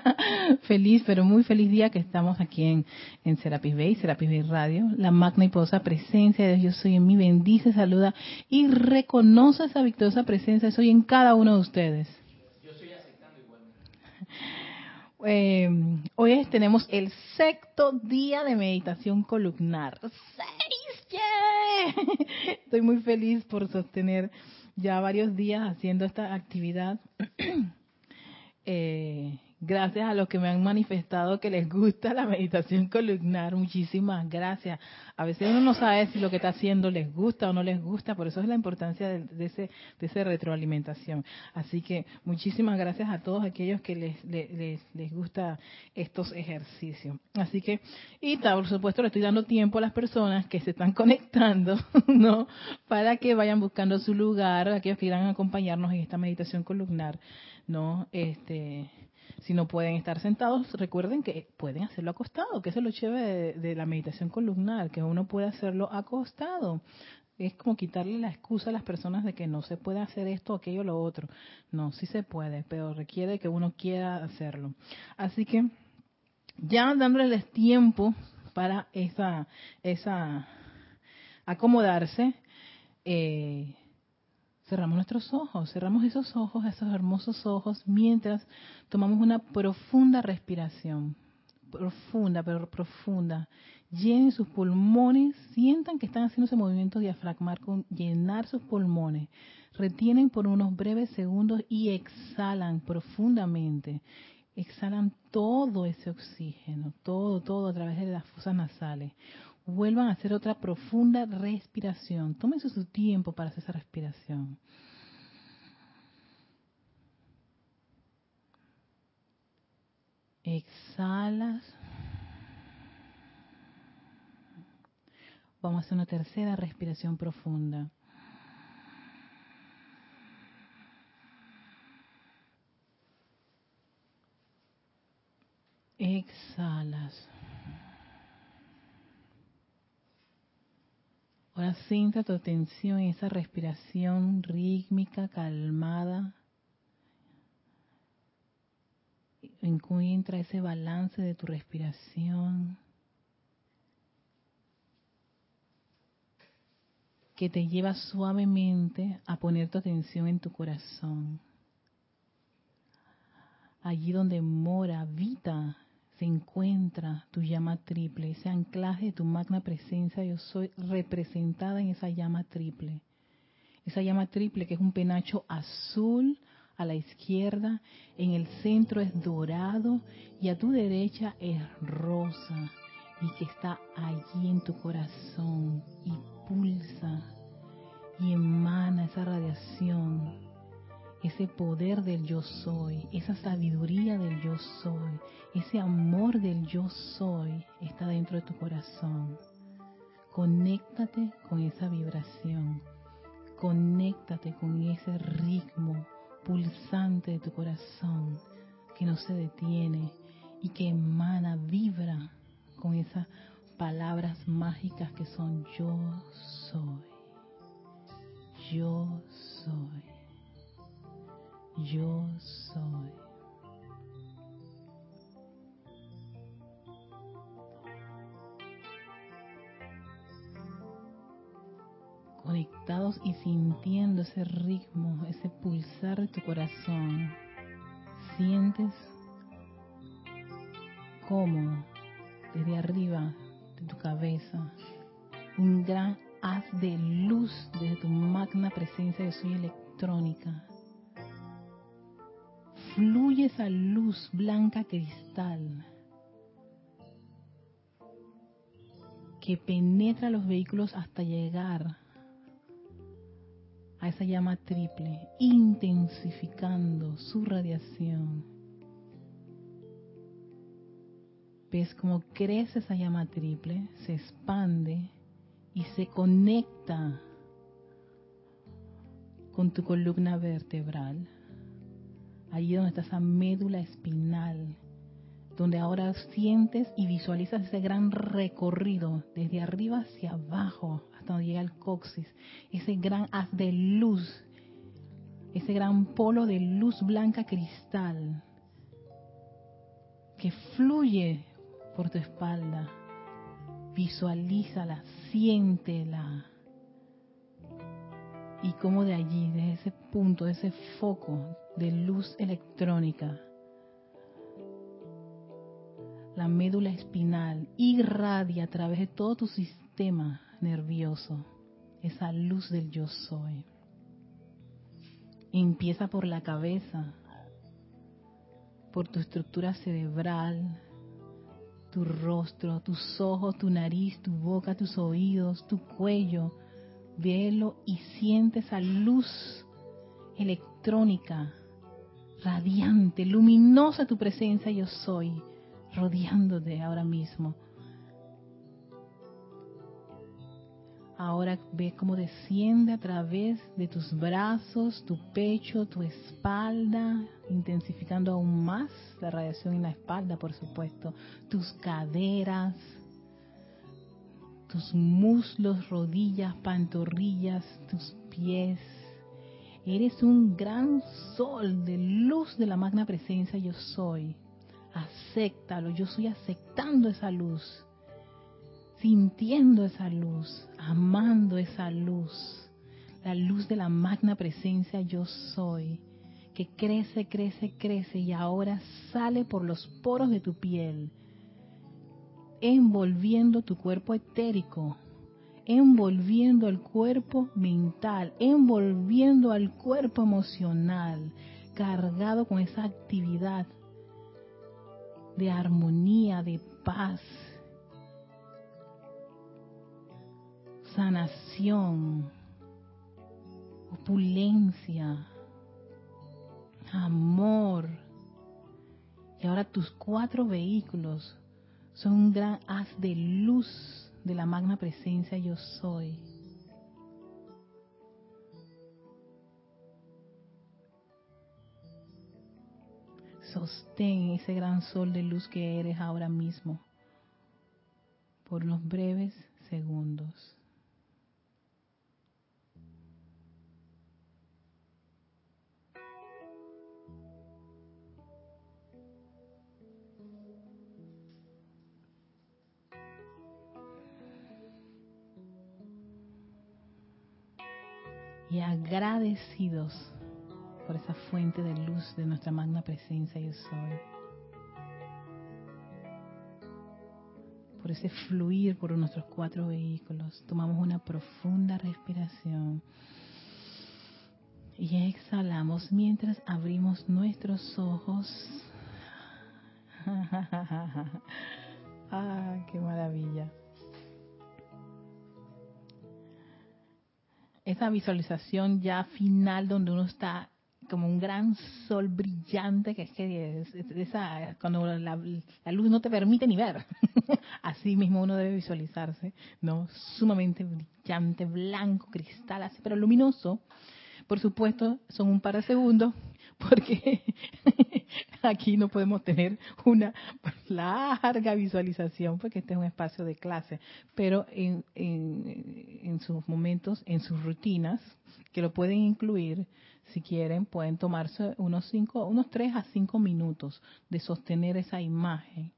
feliz, pero muy feliz día que estamos aquí en, en Serapis Bay, Serapis Bay Radio. La magna y poderosa presencia de Dios, yo soy en mí, bendice, saluda y reconoce esa victoriosa presencia, soy en cada uno de ustedes. Yo estoy aceptando. Eh, hoy tenemos el sexto día de meditación columnar. ¡Seis! ¡Yeah! Estoy muy feliz por sostener ya varios días haciendo esta actividad. eh, Gracias a los que me han manifestado que les gusta la meditación columnar. Muchísimas gracias. A veces uno no sabe si lo que está haciendo les gusta o no les gusta, por eso es la importancia de, ese, de esa retroalimentación. Así que muchísimas gracias a todos aquellos que les, les, les gusta estos ejercicios. Así que, y por supuesto le estoy dando tiempo a las personas que se están conectando, ¿no? Para que vayan buscando su lugar, aquellos que quieran acompañarnos en esta meditación columnar, ¿no? Este si no pueden estar sentados, recuerden que pueden hacerlo acostado, que es lo chévere de, la meditación columnar, que uno puede hacerlo acostado. Es como quitarle la excusa a las personas de que no se puede hacer esto, aquello, lo otro. No, sí se puede, pero requiere que uno quiera hacerlo. Así que ya dándoles tiempo para esa, esa acomodarse, eh, cerramos nuestros ojos, cerramos esos ojos, esos hermosos ojos, mientras tomamos una profunda respiración, profunda, pero profunda. Llenen sus pulmones, sientan que están haciendo ese movimiento diafragmar con llenar sus pulmones. Retienen por unos breves segundos y exhalan profundamente. Exhalan todo ese oxígeno, todo, todo a través de las fosas nasales vuelvan a hacer otra profunda respiración. Tómense su tiempo para hacer esa respiración. Exhalas. Vamos a hacer una tercera respiración profunda. Exhalas. Sienta tu atención en esa respiración rítmica, calmada. Encuentra ese balance de tu respiración que te lleva suavemente a poner tu atención en tu corazón. Allí donde mora, habita se encuentra tu llama triple, ese anclaje de tu magna presencia, yo soy representada en esa llama triple. Esa llama triple que es un penacho azul a la izquierda, en el centro es dorado y a tu derecha es rosa y que está allí en tu corazón y pulsa y emana esa radiación ese poder del yo soy, esa sabiduría del yo soy, ese amor del yo soy está dentro de tu corazón. Conéctate con esa vibración, conéctate con ese ritmo pulsante de tu corazón que no se detiene y que emana, vibra con esas palabras mágicas que son yo soy. Yo soy yo soy. Conectados y sintiendo ese ritmo, ese pulsar de tu corazón, sientes como desde arriba de tu cabeza un gran haz de luz desde tu magna presencia de soy electrónica fluye esa luz blanca cristal que penetra los vehículos hasta llegar a esa llama triple, intensificando su radiación. Ves cómo crece esa llama triple, se expande y se conecta con tu columna vertebral allí donde está esa médula espinal, donde ahora sientes y visualizas ese gran recorrido desde arriba hacia abajo hasta donde llega el coxis, ese gran haz de luz, ese gran polo de luz blanca cristal que fluye por tu espalda. Visualízala, siéntela. Y como de allí, de ese punto, ese foco de luz electrónica, la médula espinal irradia a través de todo tu sistema nervioso esa luz del yo soy. Empieza por la cabeza, por tu estructura cerebral, tu rostro, tus ojos, tu nariz, tu boca, tus oídos, tu cuello. Velo y siente esa luz electrónica, radiante, luminosa tu presencia yo soy, rodeándote ahora mismo. Ahora ve cómo desciende a través de tus brazos, tu pecho, tu espalda, intensificando aún más la radiación en la espalda, por supuesto, tus caderas, tus muslos, rodillas, pantorrillas, tus pies. Eres un gran sol de luz de la magna presencia yo soy. Acéptalo, yo estoy aceptando esa luz sintiendo esa luz, amando esa luz, la luz de la magna presencia yo soy, que crece, crece, crece y ahora sale por los poros de tu piel, envolviendo tu cuerpo etérico, envolviendo el cuerpo mental, envolviendo al cuerpo emocional, cargado con esa actividad de armonía, de paz, sanación, opulencia, amor. Y ahora tus cuatro vehículos son un gran haz de luz de la magna presencia yo soy. Sostén ese gran sol de luz que eres ahora mismo por unos breves segundos. Y agradecidos por esa fuente de luz de nuestra magna presencia yo soy. Por ese fluir por nuestros cuatro vehículos. Tomamos una profunda respiración. Y exhalamos mientras abrimos nuestros ojos. ¡Ah, qué maravilla! Esa visualización ya final donde uno está como un gran sol brillante que es que es, esa cuando la, luz no te permite ni ver. Así mismo uno debe visualizarse no sumamente brillante blanco cristal así pero luminoso. Por supuesto son un par de segundos porque aquí no podemos tener una larga visualización porque este es un espacio de clase, pero en, en, sus momentos, en sus rutinas, que lo pueden incluir, si quieren, pueden tomarse unos cinco, unos tres a cinco minutos de sostener esa imagen,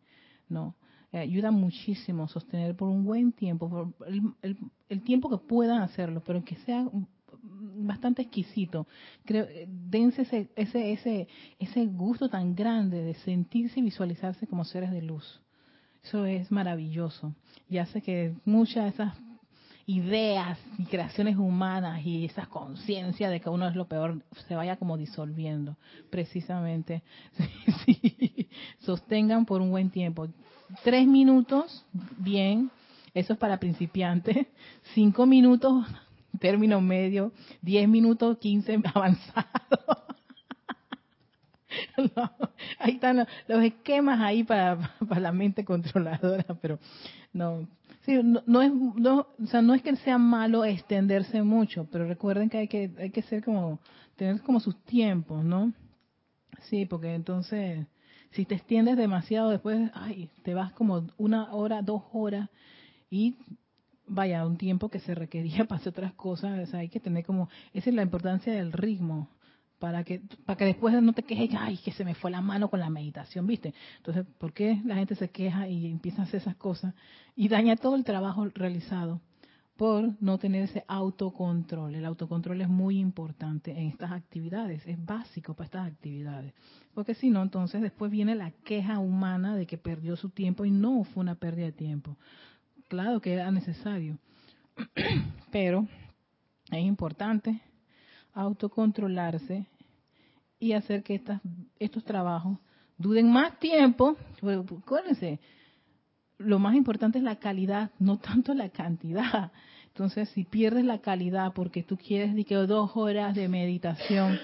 ¿no? Eh, ayuda muchísimo sostener por un buen tiempo, por el, el, el, tiempo que puedan hacerlo, pero que sea bastante exquisito. Creo, eh, dense ese, ese, ese, ese gusto tan grande de sentirse y visualizarse como seres de luz. Eso es maravilloso y hace que muchas de esas ideas y creaciones humanas y esa conciencia de que uno es lo peor se vaya como disolviendo. Precisamente, sostengan por un buen tiempo. Tres minutos, bien, eso es para principiantes. Cinco minutos, término medio, 10 minutos, 15 avanzado. ahí están los, esquemas ahí para, para, la mente controladora, pero no, sí, no, es, no, o sea, no es que sea malo extenderse mucho, pero recuerden que hay que, hay que ser como, tener como sus tiempos, ¿no? Sí, porque entonces, si te extiendes demasiado después, ay, te vas como una hora, dos horas y vaya, un tiempo que se requería para hacer otras cosas, hay que tener como, esa es la importancia del ritmo, para que para que después no te quejes, ay, que se me fue la mano con la meditación, ¿viste? Entonces, ¿por qué la gente se queja y empieza a hacer esas cosas y daña todo el trabajo realizado? Por no tener ese autocontrol. El autocontrol es muy importante en estas actividades, es básico para estas actividades. Porque si no, entonces después viene la queja humana de que perdió su tiempo y no fue una pérdida de tiempo. Claro que era necesario, pero es importante autocontrolarse y hacer que estas, estos trabajos duren más tiempo. Acuérdense, lo más importante es la calidad, no tanto la cantidad. Entonces, si pierdes la calidad porque tú quieres que dos horas de meditación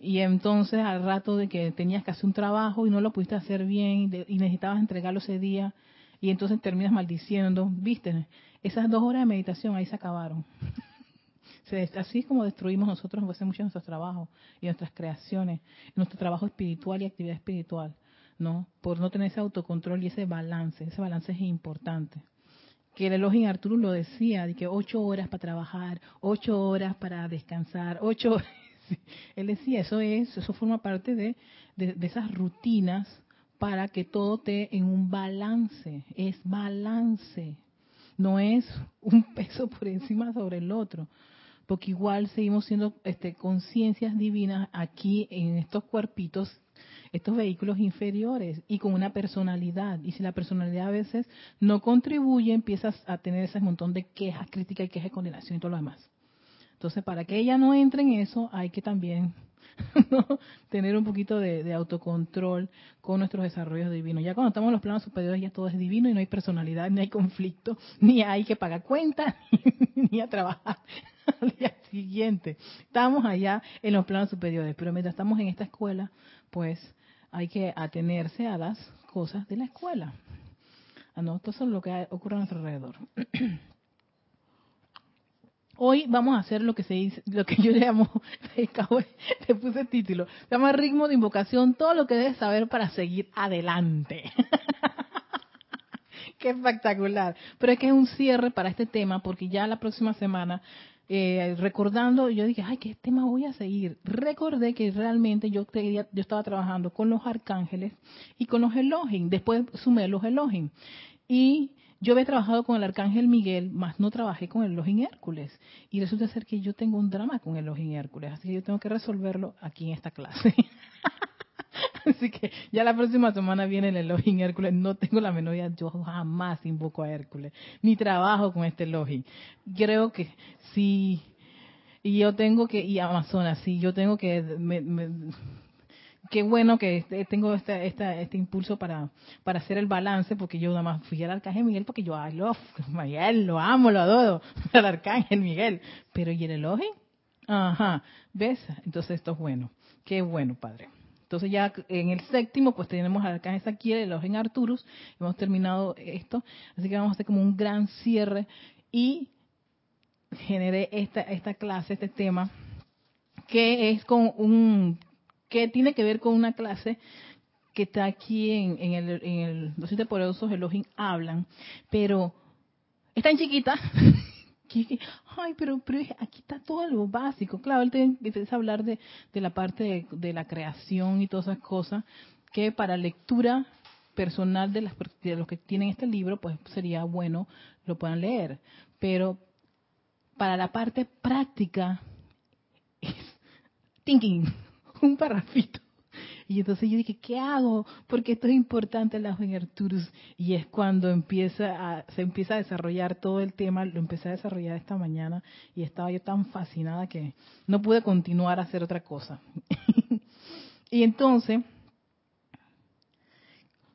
y entonces al rato de que tenías que hacer un trabajo y no lo pudiste hacer bien y necesitabas entregarlo ese día y entonces terminas maldiciendo, viste, esas dos horas de meditación ahí se acabaron. así es como destruimos nosotros mucho nuestros trabajos y nuestras creaciones, nuestro trabajo espiritual y actividad espiritual, ¿no? Por no tener ese autocontrol y ese balance. Ese balance es importante. Que el elogio Arturo lo decía, de que ocho horas para trabajar, ocho horas para descansar, ocho Él decía, eso es, eso forma parte de, de esas rutinas para que todo esté en un balance. Es balance. No es un peso por encima sobre el otro porque igual seguimos siendo este, conciencias divinas aquí en estos cuerpitos, estos vehículos inferiores y con una personalidad. Y si la personalidad a veces no contribuye, empiezas a tener ese montón de quejas, críticas y quejas de condenación y todo lo demás. Entonces, para que ella no entre en eso, hay que también tener un poquito de, autocontrol con nuestros desarrollos divinos. Ya cuando estamos en los planos superiores ya todo es divino y no hay personalidad, ni hay conflicto, ni hay que pagar cuentas, ni a trabajar al día siguiente. Estamos allá en los planos superiores, pero mientras estamos en esta escuela, pues hay que atenerse a las cosas de la escuela. Ah, no, es lo que ocurre a nuestro alrededor. Hoy vamos a hacer lo que se dice, lo que yo llamo, te puse el título, se llama ritmo de invocación, todo lo que debes saber para seguir adelante. Qué espectacular. Pero es que es un cierre para este tema, porque ya la próxima semana, eh, recordando, yo dije, ay, ¿qué tema voy a seguir? Recordé que realmente yo, yo estaba trabajando con los arcángeles y con los Elohim, después sumé los Elohim. Y yo había trabajado con el arcángel Miguel, más no trabajé con el Elohim Hércules. Y resulta ser que yo tengo un drama con el Elohim Hércules, así que yo tengo que resolverlo aquí en esta clase. así que ya la próxima semana viene el Elohim Hércules. No tengo la menor idea, yo jamás invoco a Hércules, ni trabajo con este Elohim. Creo que sí. Y yo tengo que, y Amazonas, sí, yo tengo que, qué bueno que tengo este, este impulso para, para hacer el balance, porque yo nada más fui al Arcángel Miguel, porque yo lo, lo amo, lo adoro, al Arcángel Miguel. Pero ¿y el Elohim? Ajá, ¿ves? Entonces esto es bueno. Qué bueno, Padre. Entonces ya en el séptimo, pues tenemos al Arcángel Saquiel, el Elohim Arturus. Hemos terminado esto. Así que vamos a hacer como un gran cierre y generé esta, esta clase, este tema, que es con un que tiene que ver con una clase que está aquí en, el, en el Los Siete Poderosos Elohim hablan, pero es tan chiquita ay, pero, pero aquí está todo lo básico. Claro, él te empieza a hablar de, de la parte de, la creación y todas esas cosas, que para lectura personal de, las, de los que tienen este libro, pues sería bueno lo puedan leer. Pero para la parte práctica, es thinking un parrafito. Y entonces yo dije, ¿qué hago? Porque esto es importante la Arturus. Y es cuando empieza a, se empieza a desarrollar todo el tema. Lo empecé a desarrollar esta mañana y estaba yo tan fascinada que no pude continuar a hacer otra cosa. y entonces,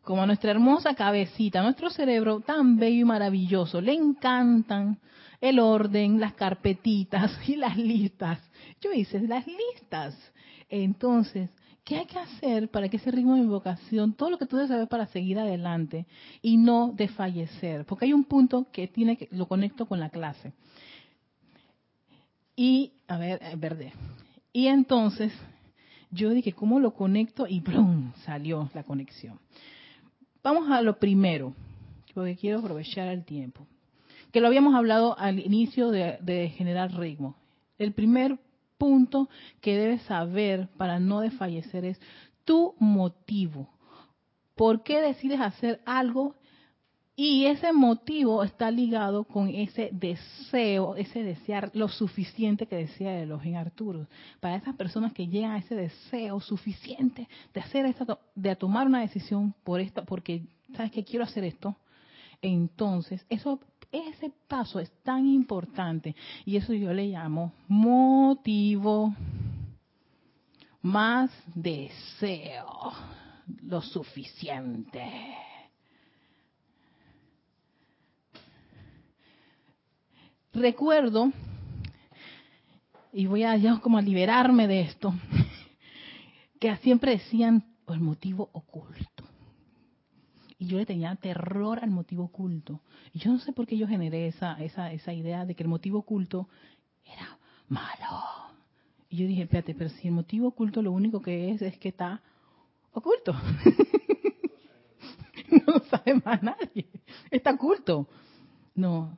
como a nuestra hermosa cabecita, nuestro cerebro tan bello y maravilloso, le encantan el orden, las carpetitas y las listas. Yo hice las listas entonces, ¿qué hay que hacer para que ese ritmo de invocación, todo lo que tú debes saber para seguir adelante y no desfallecer? Porque hay un punto que tiene que lo conecto con la clase. Y, a ver, eh, verde. Y entonces, yo dije, ¿cómo lo conecto? Y ¡plum! salió la conexión. Vamos a lo primero, porque quiero aprovechar el tiempo. Que lo habíamos hablado al inicio de, de generar ritmo. El primer punto que debes saber para no desfallecer es tu motivo. ¿Por qué decides hacer algo? Y ese motivo está ligado con ese deseo, ese desear lo suficiente que decía Elohim Arturo. Para esas personas que llegan a ese deseo suficiente de hacer esto, de tomar una decisión por esto, porque sabes que quiero hacer esto, entonces eso ese paso es tan importante y eso yo le llamo motivo más deseo, lo suficiente. Recuerdo, y voy a ya como a liberarme de esto, que siempre decían el motivo oculto. Y yo le tenía terror al motivo oculto. Y yo no sé por qué yo generé esa, esa, esa idea de que el motivo oculto era malo. Y yo dije, espérate, pero si el motivo oculto lo único que es es que está oculto. no lo sabe más nadie. Está oculto. No.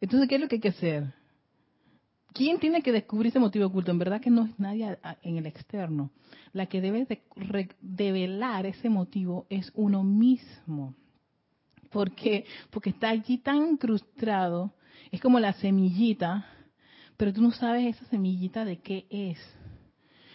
Entonces, ¿qué es lo que hay que hacer? ¿Quién tiene que descubrir ese motivo oculto? En verdad que no es nadie en el externo. La que debe de develar ese motivo es uno mismo. ¿Por qué? Porque está allí tan incrustado. Es como la semillita pero tú no sabes esa semillita de qué es.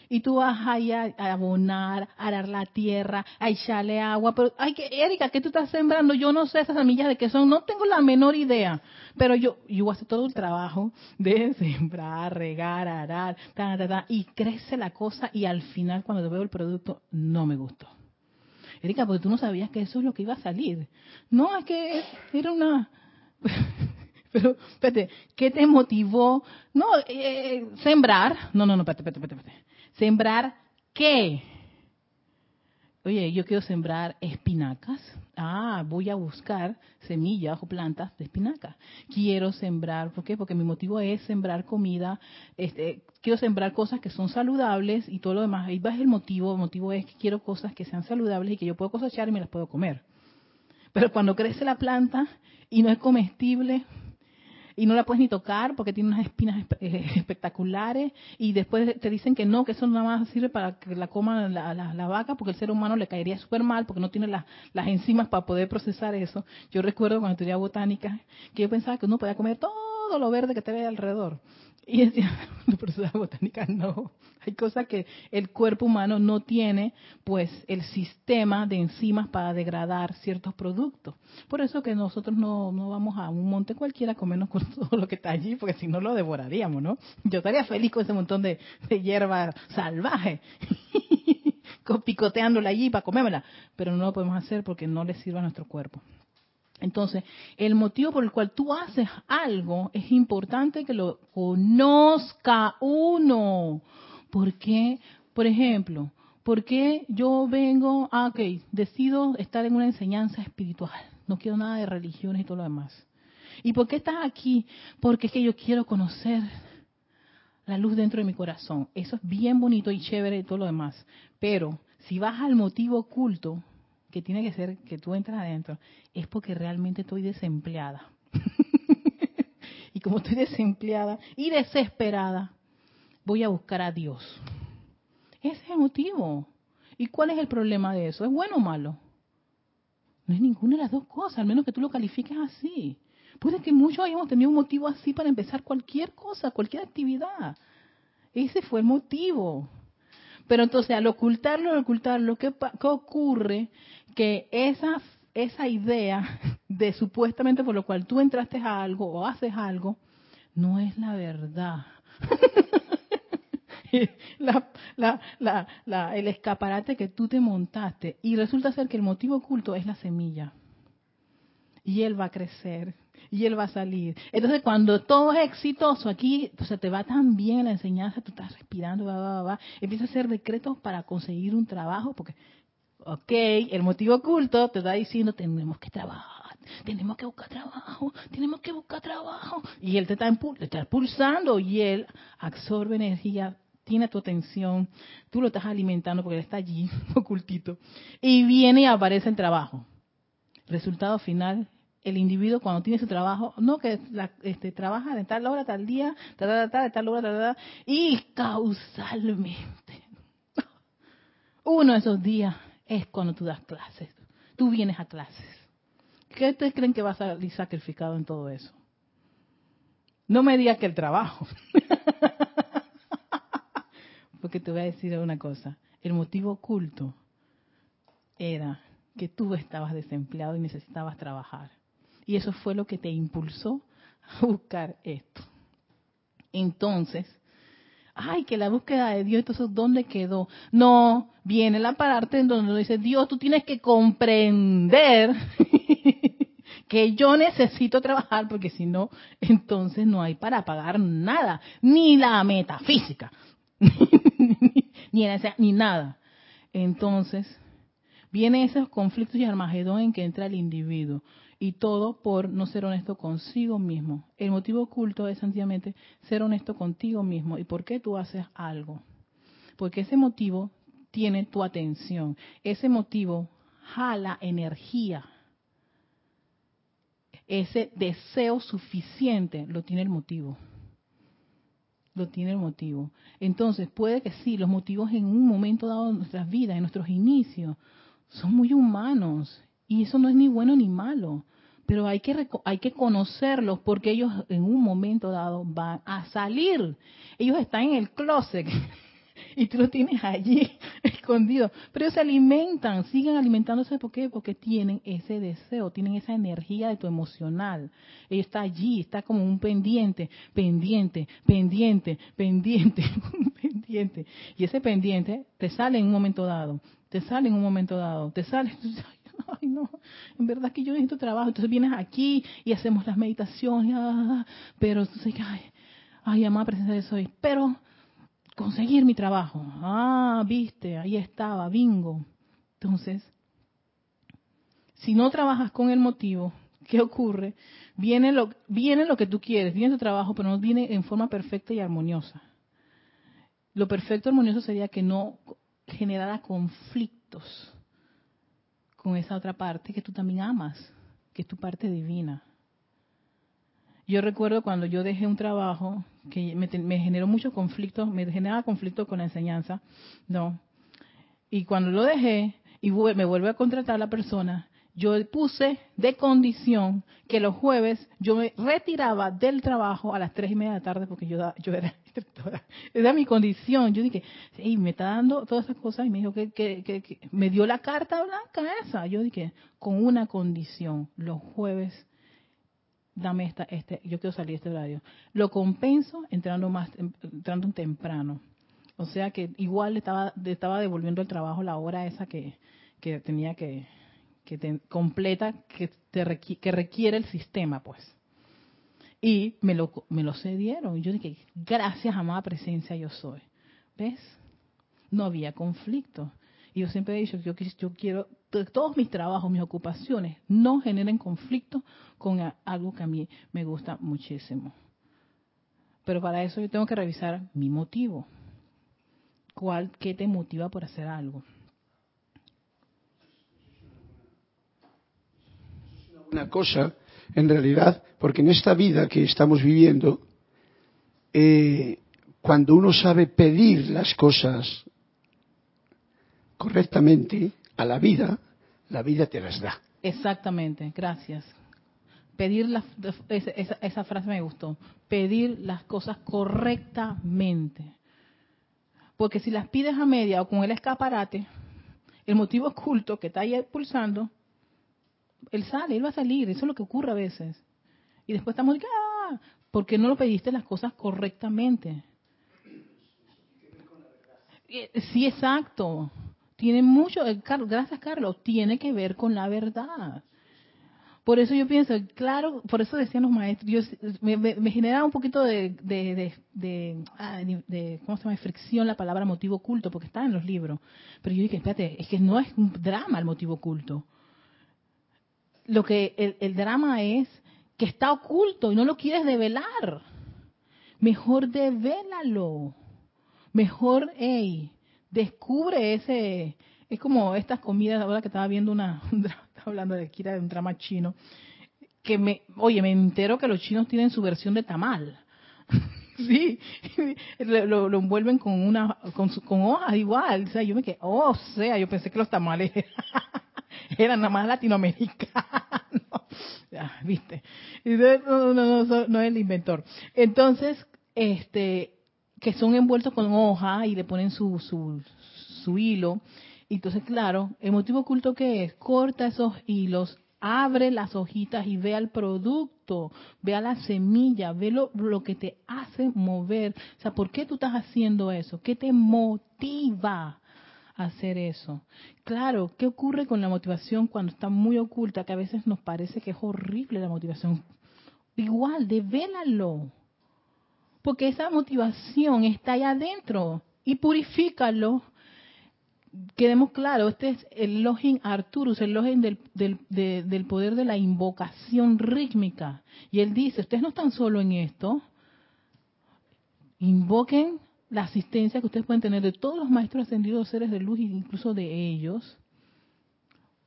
Y tú vas ahí a, abonar, a arar la tierra, a echarle agua. Pero, ay, que, Erika, ¿qué tú estás sembrando? Yo no sé esas semillas de qué son, no tengo la menor idea. Pero yo, yo hacer todo el trabajo de sembrar, regar, arar, ta, ta, ta, y crece la cosa y al final cuando veo el producto no me gustó. Erika, porque tú no sabías que eso es lo que iba a salir. No, es que era una... Pero, espérate, ¿qué te motivó? No, eh, sembrar. No, no, no, espérate, espérate, espérate. ¿Sembrar qué? Oye, yo quiero sembrar espinacas. Ah, voy a buscar semillas o plantas de espinaca. Quiero sembrar, ¿por qué? Porque mi motivo es sembrar comida. Este, quiero sembrar cosas que son saludables y todo lo demás. Ahí va el motivo. El motivo es que quiero cosas que sean saludables y que yo puedo cosechar y me las puedo comer. Pero cuando crece la planta y no es comestible, y no la puedes ni tocar porque tiene unas espinas eh, espectaculares y después te dicen que no, que eso nada más sirve para que la coma la, vaca porque el ser humano le caería súper mal porque no tiene las, las enzimas para poder procesar eso. Yo recuerdo cuando estudiaba botánica que yo pensaba que uno podía comer todo lo verde que te ve alrededor. Y decía, la botánica no. Hay cosas que el cuerpo humano no tiene, pues, el sistema de enzimas para degradar ciertos productos. Por eso que nosotros no, no vamos a un monte cualquiera a comernos con todo lo que está allí, porque si no lo devoraríamos, ¿no? Yo estaría feliz con ese montón de, de hierba salvaje, picoteándola allí para comérmela, pero no lo podemos hacer porque no le sirve a nuestro cuerpo. Entonces, el motivo por el cual tú haces algo es importante que lo conozca uno. ¿Por qué? Por ejemplo, ¿por qué yo vengo, ah, ok, decido estar en una enseñanza espiritual? No quiero nada de religiones y todo lo demás. ¿Y por qué estás aquí? Porque es que yo quiero conocer la luz dentro de mi corazón. Eso es bien bonito y chévere y todo lo demás. Pero si vas al motivo oculto, tiene que ser que tú entras adentro, es porque realmente estoy desempleada. y como estoy desempleada y desesperada, voy a buscar a Dios. Ese es el motivo. ¿Y cuál es el problema de eso? ¿Es bueno o malo? No es ninguna de las dos cosas, al menos que tú lo califiques así. Puede que muchos hayamos tenido un motivo así para empezar cualquier cosa, cualquier actividad. Ese fue el motivo. Pero entonces al ocultarlo, al ocultarlo, ¿qué, ¿qué, ocurre? Que esa, esa idea de supuestamente por lo cual tú entraste a algo o haces algo, no es la verdad. la, la, la, el escaparate que tú te montaste y resulta ser que el motivo oculto es la semilla. Y él va a crecer y él va a salir. Entonces, cuando todo es exitoso aquí, o sea, te va tan bien la enseñanza, tú estás respirando, va, va, va, empieza a hacer decretos para conseguir un trabajo, porque, ok, el motivo oculto te está diciendo, tenemos que trabajar, tenemos que buscar trabajo, tenemos que buscar trabajo, y él te está, te está pulsando y él absorbe energía tiene tu atención, tú lo estás alimentando porque él está allí, ocultito, y viene y aparece el trabajo. Resultado final, el individuo cuando tiene su trabajo, no que este, trabaja de tal hora, tal día, tal, tal, tal, de tal hora, tal, y causalmente. Uno de esos días es cuando tú das clases. Tú vienes a clases. ¿Qué te creen que vas a salir sacrificado en todo eso? No me digas que el trabajo. Porque te voy a decir una cosa. El motivo oculto era que tú estabas desempleado y necesitabas trabajar. Y eso fue lo que te impulsó a buscar esto. Entonces, ay, que la búsqueda de Dios, entonces, ¿dónde quedó? No, viene la parte en donde dice, Dios, tú tienes que comprender que yo necesito trabajar porque si no, entonces no hay para pagar nada, ni la metafísica, ni, ni nada. Entonces, vienen esos conflictos y armagedón en que entra el individuo. Y todo por no ser honesto consigo mismo. El motivo oculto es sencillamente ser honesto contigo mismo. ¿Y por qué tú haces algo? Porque ese motivo tiene tu atención. Ese motivo jala energía. Ese deseo suficiente lo tiene el motivo. Lo tiene el motivo. Entonces, puede que sí, los motivos en un momento dado de nuestras vidas, en nuestros inicios, son muy humanos y eso no es ni bueno ni malo, pero hay que hay que conocerlos porque ellos en un momento dado van a salir. Ellos están en el closet y tú los tienes allí escondido, pero ellos se alimentan, siguen alimentándose ¿por qué? Porque tienen ese deseo, tienen esa energía de tu emocional. Está allí, está como un pendiente, pendiente, pendiente, pendiente, pendiente. Y ese pendiente te sale en un momento dado, te sale en un momento dado, te sale ay no, en verdad que yo necesito trabajo, entonces vienes aquí y hacemos las meditaciones, ah, pero entonces, ay, ay, amada presencia de soy, pero conseguir mi trabajo, ah, viste, ahí estaba, bingo. Entonces, si no trabajas con el motivo, ¿qué ocurre? Viene lo, viene lo que tú quieres, viene tu trabajo, pero no viene en forma perfecta y armoniosa. Lo perfecto y armonioso sería que no generara conflictos con esa otra parte que tú también amas, que es tu parte divina. Yo recuerdo cuando yo dejé un trabajo que me, generó mucho conflicto, me generaba conflicto con la enseñanza, ¿no? Y cuando lo dejé y me vuelve a contratar la persona, yo puse de condición que los jueves yo me retiraba del trabajo a las tres y media de la tarde porque yo, yo era instructora. Era mi condición. Yo dije, hey, me está dando todas esas cosas y me dijo que, que, me dio la carta blanca esa. Yo dije, con una condición, los jueves dame esta, este, yo quiero salir de este horario. Lo compenso entrando más, entrando temprano. O sea que igual le estaba, estaba devolviendo el trabajo la hora esa que, que tenía que, que completa que, te que requiere el sistema, pues. Y me lo, me lo cedieron. Y yo dije, gracias, amada presencia, yo soy. ¿Ves? No había conflicto. Y yo siempre he dicho yo, yo quiero, todos mis trabajos, mis ocupaciones, no generen conflicto con algo que a mí me gusta muchísimo. Pero para eso yo tengo que revisar mi motivo. ¿Cuál, ¿Qué te motiva por hacer algo? una cosa, en realidad, porque en esta vida que estamos viviendo, eh, cuando uno sabe pedir las cosas correctamente a la vida, la vida te las da. Exactamente, gracias. Pedir las, esa, esa frase me gustó. Pedir las cosas correctamente. Porque si las pides a media o con el escaparate, el motivo oculto que está ahí pulsando él sale, él va a salir, eso es lo que ocurre a veces. Y después estamos, ¡ah! Porque no lo pediste las cosas correctamente. Sí, exacto. Tiene mucho, eh, gracias Carlos, tiene que ver con la verdad. Por eso yo pienso, claro, por eso decían los maestros, me, me, genera un poquito de, de, de, ah, de, ¿cómo se llama?, fricción la palabra motivo oculto, porque está en los libros. Pero yo dije, espérate, es que no es un drama el motivo oculto lo que el, drama es que está oculto y no lo quieres develar. Mejor devélalo. Mejor, hey, descubre ese. Es como estas comidas, ahora que estaba viendo una. estaba hablando de Kira de un drama chino. que me, oye, me entero que los chinos tienen su versión de tamal. sí, lo, lo, envuelven con una, con, con hojas igual. O sea, yo me quedé, oh, sea, yo pensé que los tamales eran nada más latinoamericanos. ¿Viste? No, no, no, no, es el inventor. Entonces, este, que son envueltos con hoja y le ponen su, su, su hilo. Entonces, claro, el motivo oculto que es, corta esos hilos, abre las hojitas y vea el producto, vea la semilla, ve lo, lo, que te hace mover. O sea, ¿por qué tú estás haciendo eso? ¿Qué te motiva hacer eso? Claro, ¿qué ocurre con la motivación cuando está muy oculta? Que a veces nos parece que es horrible la motivación. Igual, devélalo. Porque esa motivación está ahí adentro y purifícalo quedemos claros, este es el login Arturus, el login del, del, poder de la invocación rítmica. Y él dice, ustedes no están solo en esto, invoquen la asistencia que ustedes pueden tener de todos los maestros ascendidos, seres de luz, incluso de ellos,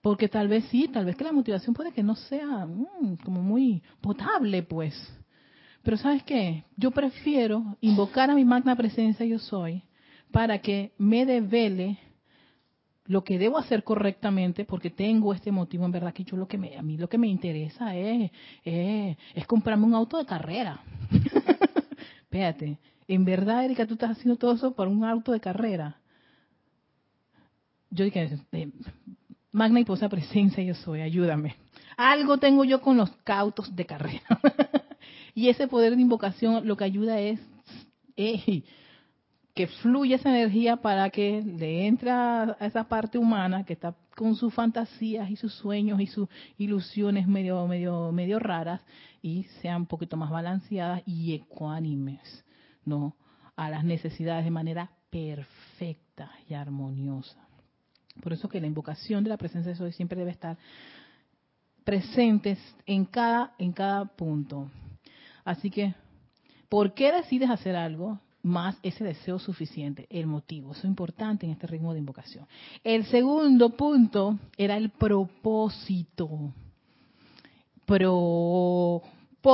porque tal vez sí, tal vez que la motivación puede que no sea mm, como muy potable, pues. Pero sabes qué, yo prefiero invocar a mi magna presencia yo soy para que me devele lo que debo hacer correctamente porque tengo este motivo en verdad que yo lo que me a mí lo que me interesa es es, comprarme un auto de carrera. Espérate en verdad Erika tú estás haciendo todo eso por un auto de carrera. Yo dije eh, magna y posa presencia yo soy ayúdame algo tengo yo con los cautos de carrera. Y ese poder de invocación lo que ayuda es que fluya esa energía para que le entre a esa parte humana que está con sus fantasías y sus sueños y sus ilusiones medio medio medio raras y sean un poquito más balanceadas y ecuánimes, ¿no? A las necesidades de manera perfecta y armoniosa. Por eso que la invocación de la presencia de Soy siempre debe estar presentes en cada en cada punto. Así que ¿por qué decides hacer algo? más ese deseo suficiente, el motivo. Eso es importante en este ritmo de invocación. El segundo punto era el propósito. Propósito.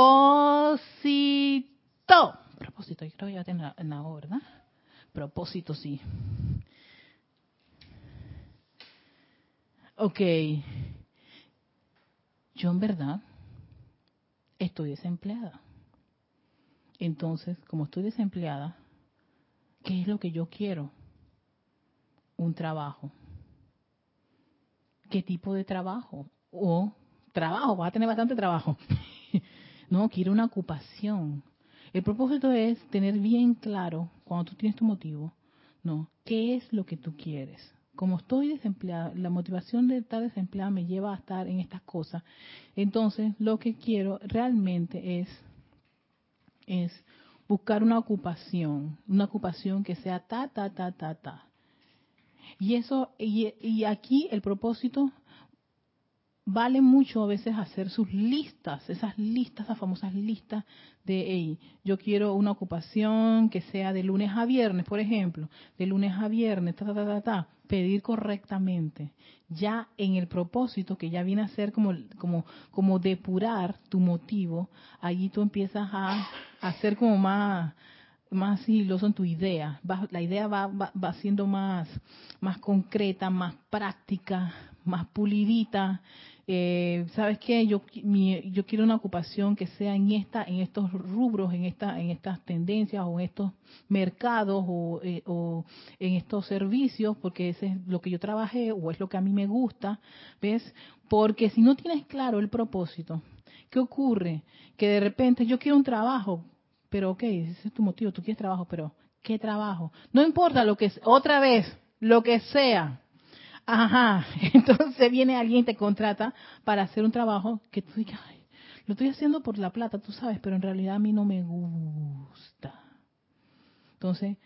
Propósito, yo creo que ya tengo en la ¿verdad? Propósito, sí. Ok. Yo en verdad estoy desempleada. Entonces, como estoy desempleada, ¿qué es lo que yo quiero? Un trabajo. ¿Qué tipo de trabajo? O trabajo, vas a tener bastante trabajo. no, quiero una ocupación. El propósito es tener bien claro, cuando tú tienes tu motivo, no, ¿qué es lo que tú quieres? Como estoy desempleada, la motivación de estar desempleada me lleva a estar en estas cosas. Entonces, lo que quiero realmente es es buscar una ocupación, una ocupación que sea ta, ta, ta, ta, ta. Y eso, y, y aquí el propósito vale mucho a veces hacer sus listas, esas listas, esas famosas listas de, yo quiero una ocupación que sea de lunes a viernes, por ejemplo, de lunes a viernes, ta, ta, ta, ta, pedir correctamente, ya en el propósito que ya viene a ser como, como, como depurar tu motivo, allí tú empiezas a, hacer como más, más sigiloso en tu idea. la idea va, va, va siendo más, más concreta, más práctica, más pulidita, eh, sabes qué yo yo quiero una ocupación que sea en esta en estos rubros en esta en estas tendencias o en estos mercados o, eh, o en estos servicios porque ese es lo que yo trabajé o es lo que a mí me gusta ves porque si no tienes claro el propósito qué ocurre que de repente yo quiero un trabajo pero ok ese es tu motivo tú quieres trabajo pero qué trabajo no importa lo que otra vez lo que sea Ajá, entonces viene alguien y te contrata para hacer un trabajo que tú digas, lo estoy haciendo por la plata, tú sabes, pero en realidad a mí no me gusta. Entonces,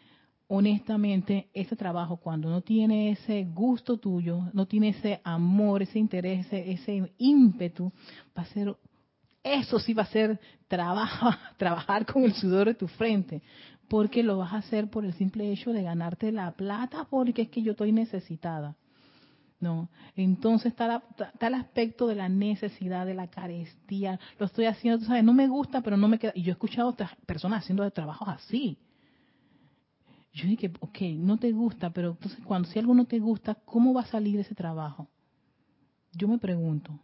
honestamente, ese trabajo, cuando no tiene ese gusto tuyo, no tiene ese amor, ese interés, ese, ímpetu, va a ser, eso sí va a ser trabajo, trabajar con el sudor de tu frente, porque lo vas a hacer por el simple hecho de ganarte la plata, porque es que yo estoy necesitada. No, entonces está, aspecto de la necesidad, de la carestía. Lo estoy haciendo, ¿sabes? No me gusta, pero no me queda. Y yo he escuchado otras personas haciendo de trabajos así. Yo dije, ok, no te gusta, pero entonces cuando si algo no te gusta, ¿cómo va a salir ese trabajo? Yo me pregunto.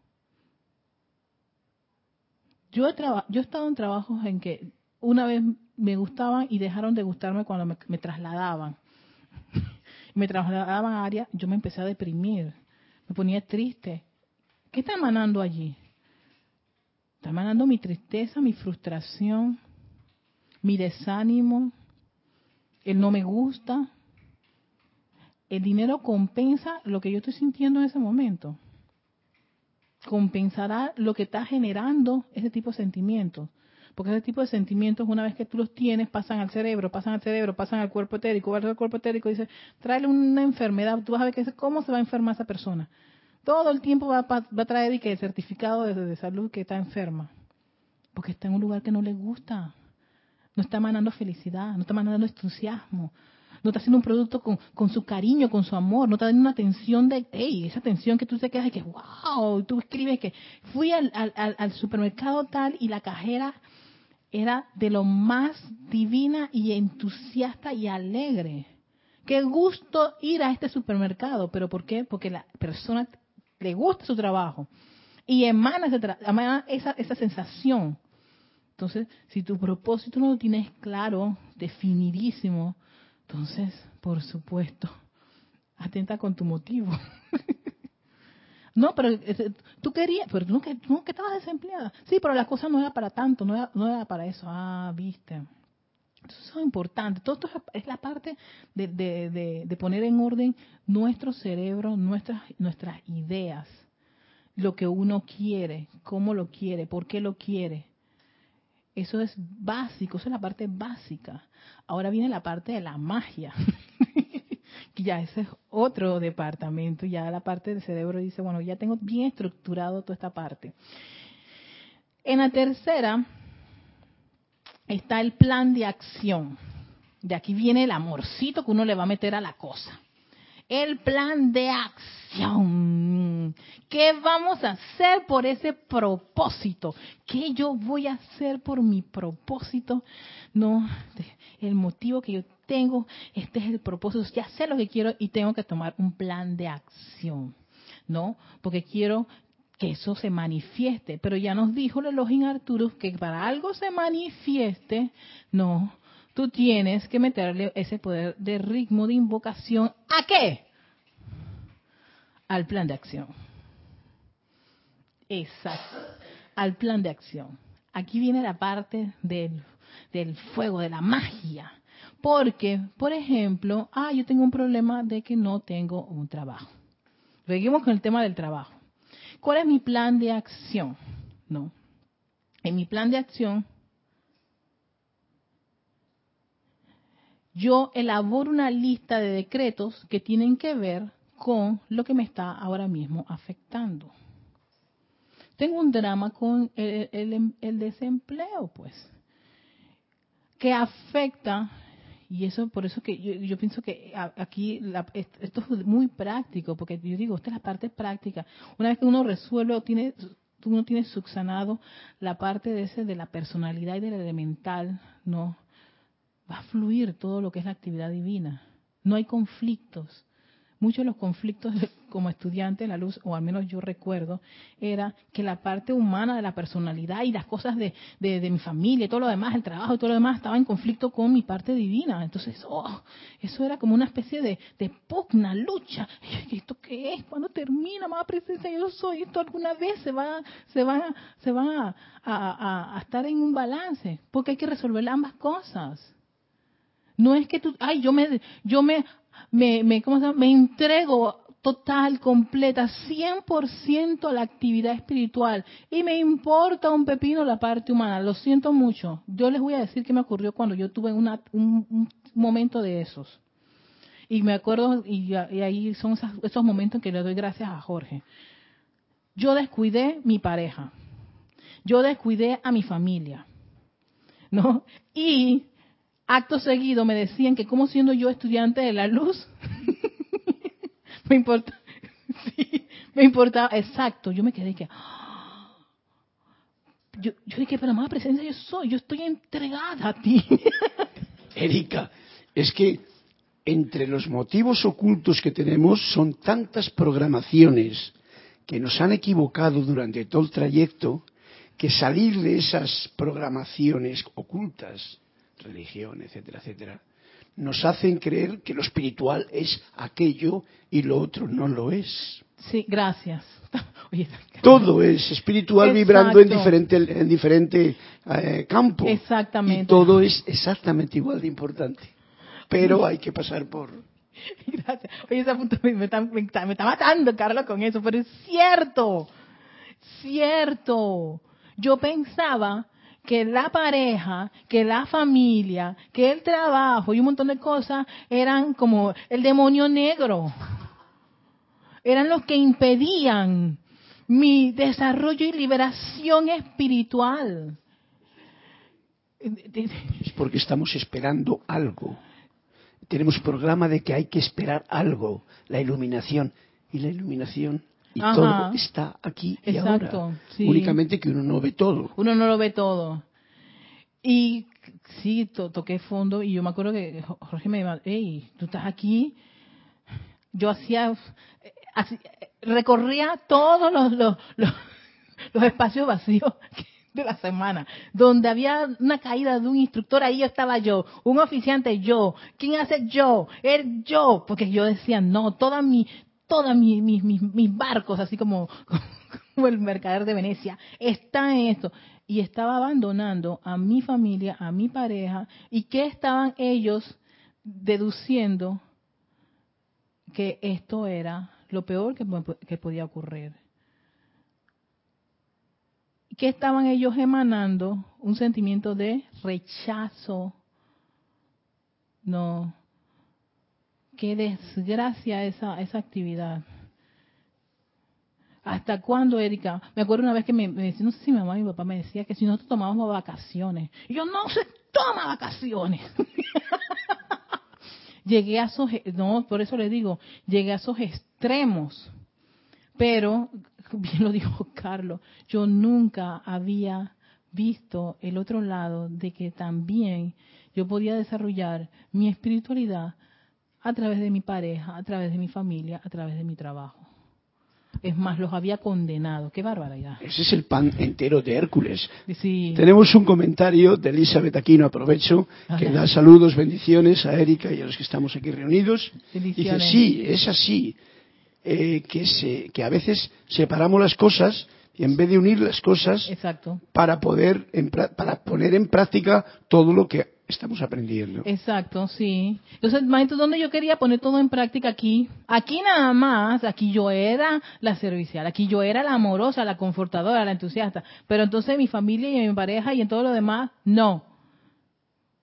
Yo he, yo he estado en trabajos en que una vez me gustaban y dejaron de gustarme cuando me trasladaban. Me trasladaban a área, yo me empecé a deprimir, me ponía triste. ¿Qué está emanando allí? Está emanando mi tristeza, mi frustración, mi desánimo, el no me gusta. El dinero compensa lo que yo estoy sintiendo en ese momento. Compensará lo que está generando ese tipo de sentimientos. Porque ese tipo de sentimientos, una vez que tú los tienes, pasan al cerebro, pasan al cerebro, pasan al cuerpo etérico, va al cuerpo etérico y dice, tráele una enfermedad, tú vas a ver que cómo se va a enfermar esa persona. Todo el tiempo va, a traer el certificado de, de salud que está enferma. Porque está en un lugar que no le gusta no está emanando felicidad, no está emanando entusiasmo, no está haciendo un producto con, con, su cariño, con su amor, no está dando una atención de, hey, esa atención que tú te quedas de que, wow, tú escribes que fui al, al, al supermercado tal y la cajera era de lo más divina y entusiasta y alegre. Qué gusto ir a este supermercado, pero ¿por qué? Porque la persona le gusta su trabajo y emana, emana esa, esa sensación entonces, si tu propósito no lo tienes claro, definidísimo, entonces, por supuesto, atenta con tu motivo. no, pero tú querías, pero no, que estabas desempleada. Sí, pero la cosa no era para tanto, no era, no era para eso. Ah, viste. Eso es importante. Todo esto es la parte de, de, de, poner en orden nuestro cerebro, nuestras, nuestras ideas, lo que uno quiere, cómo lo quiere, por qué lo quiere. Eso es básico, eso es la parte básica. Ahora viene la parte de la magia. ya ese es otro departamento, ya la parte del cerebro dice, bueno, ya tengo bien estructurado toda esta parte. En la tercera está el plan de acción. De aquí viene el amorcito que uno le va a meter a la cosa el plan de acción. ¿Qué vamos a hacer por ese propósito? ¿Qué yo voy a hacer por mi propósito? No, el motivo que yo tengo, este es el propósito, ya sé lo que quiero y tengo que tomar un plan de acción, ¿no? Porque quiero que eso se manifieste, pero ya nos dijo Elohim Arturo que para algo se manifieste, no, tú tienes que meterle ese poder de ritmo de invocación. ¿A qué? Al plan de acción. Exacto. Al plan de acción. Aquí viene la parte del fuego, de la magia. Porque, por ejemplo, ah, yo tengo un problema de que no tengo un trabajo. Seguimos con el tema del trabajo. ¿Cuál es mi plan de acción? No. En mi plan de acción yo elaboro una lista de decretos que tienen que ver con lo que me está ahora mismo afectando. Tengo un drama con el, desempleo, pues, que afecta, y eso por eso que yo, pienso que aquí esto es muy práctico, porque yo digo, esta es la parte práctica. Una vez que uno resuelve o tiene, uno tiene subsanado la parte de ese de la personalidad y del elemental, ¿no? va a fluir todo lo que es la actividad divina. No hay conflictos. Muchos de los conflictos como estudiante de la luz, o al menos yo recuerdo, era que la parte humana de la personalidad y las cosas de, de, mi familia y todo lo demás, el trabajo y todo lo demás, estaba en conflicto con mi parte divina. Entonces, oh, eso era como una especie de, pugna, lucha. ¿Esto qué es? ¿Cuándo termina? Más presencia yo soy. Esto alguna vez se va, se va, se va a, a estar en un balance, porque hay que resolver ambas cosas. No es que tú, ay, yo me, yo me, me, me, ¿cómo se me entrego total, completa, 100% a la actividad espiritual y me importa un pepino la parte humana. Lo siento mucho. Yo les voy a decir qué me ocurrió cuando yo tuve una, un, momento de esos. Y me acuerdo, y, ahí son esos, esos momentos en que le doy gracias a Jorge. Yo descuidé mi pareja. Yo descuidé a mi familia. ¿No? Y acto seguido me decían que como siendo yo estudiante de la luz, me importa. sí, me importaba, exacto, yo me quedé que... Yo, yo dije, pero más presencia yo soy, yo estoy entregada a ti. Erika, es que entre los motivos ocultos que tenemos son tantas programaciones que nos han equivocado durante todo el trayecto que salir de esas programaciones ocultas, religión, etcétera, etcétera, nos hacen creer que lo espiritual es aquello y lo otro no lo es. Sí, gracias. Todo es espiritual vibrando en diferente, en diferente eh, campo. Exactamente. Y todo es exactamente igual de importante. Pero hay que pasar por... Gracias. Oye, ese punto me, está, me, está, me está matando, Carlos, con eso, pero es cierto. Cierto. Yo pensaba que la pareja, que la familia, que el trabajo y un montón de cosas eran como el demonio negro. Eran los que impedían mi desarrollo y liberación espiritual. Es porque estamos esperando algo. Tenemos programa de que hay que esperar algo, la iluminación. Y la iluminación y todo está aquí y ahora. Únicamente que uno no ve todo. Uno no lo ve todo. Y sí, toqué fondo y yo me acuerdo que Jorge me dijo, hey, tú estás aquí. Yo hacía, recorría todos los, los, los, espacios vacíos de la semana, donde había una caída de un instructor, ahí estaba yo, un oficiante yo, ¿quién hace yo? Él yo, porque yo decía, no, toda mi, todos mis, mis, mis, barcos, así como, el mercader de Venecia, están en esto. Y estaba abandonando a mi familia, a mi pareja, y que estaban ellos deduciendo que esto era lo peor que, que podía ocurrir. ¿Qué estaban ellos emanando? Un sentimiento de rechazo. No, qué desgracia esa, esa actividad. ¿Hasta cuándo, Erika? Me acuerdo una vez que me, decía, no sé si mi mamá y mi papá me decía que si nosotros tomábamos vacaciones. Y yo, no se toma vacaciones. llegué a esos, no, por eso le digo, llegué a esos extremos. Pero, bien lo dijo Carlos, yo nunca había visto el otro lado de que también yo podía desarrollar mi espiritualidad a través de mi pareja, a través de mi familia, a través de mi trabajo. Es más, los había condenado. Qué barbaridad. Ese es el pan entero de Hércules. Tenemos un comentario de Elizabeth Aquino, aprovecho, que da saludos, bendiciones a Erika y a los que estamos aquí reunidos. Dice, sí, es así, eh, que, se, que a veces separamos las cosas y en vez de unir las cosas Exacto. para poder para poner en práctica todo lo que estamos aprendiendo. Exacto, sí. Entonces, maestro, ¿dónde yo quería poner todo en práctica aquí? Aquí nada más, aquí yo era la servicial, aquí yo era la amorosa, la confortadora, la entusiasta, pero entonces mi familia y mi pareja y en todo lo demás, no.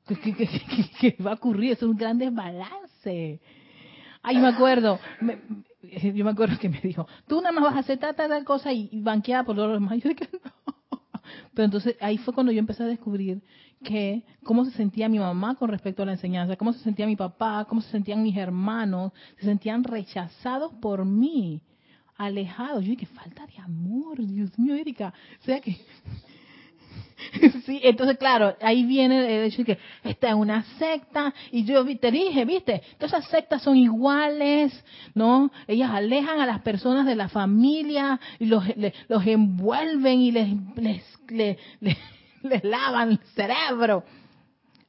¿Qué, va a ocurrir? Es un gran desbalance. Ay, me acuerdo, yo me acuerdo que me dijo, tú nada más vas a hacer tal, tal, cosa y, banqueada por los demás. Yo dije, no. Pero entonces ahí fue cuando yo empecé a descubrir que cómo se sentía mi mamá con respecto a la enseñanza, cómo se sentía mi papá, cómo se sentían mis hermanos, se sentían rechazados por mí, alejados. Yo dije, falta de amor, Dios mío, Erika. O sea que sí, entonces claro, ahí viene el hecho de que esta es una secta y yo te dije, viste, todas esas sectas son iguales, ¿no? Ellas alejan a las personas de la familia y los, los envuelven y les, les, lavan el cerebro.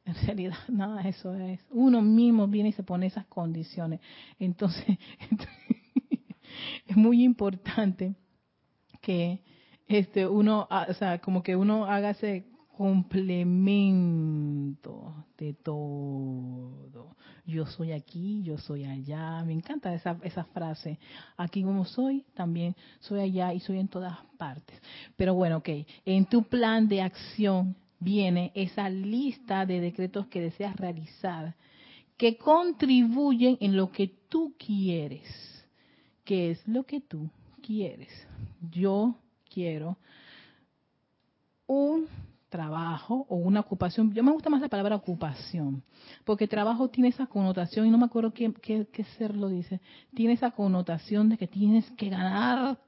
En realidad, nada eso es. Uno mismo viene y se pone esas condiciones. Entonces, es muy importante que este uno, o sea, como que uno haga ese complemento de todo. Yo soy aquí, yo soy allá. Me encanta esa, esa frase. Aquí como soy, también soy allá y soy en todas partes. Pero bueno, ok. En tu plan de acción viene esa lista de decretos que deseas realizar que contribuyen en lo que tú quieres. ¿Qué es lo que tú quieres? Yo quiero un trabajo o una ocupación. Yo me gusta más la palabra ocupación, porque trabajo tiene esa connotación, y no me acuerdo qué, qué, ser lo dice, tiene esa connotación de que tienes que ganar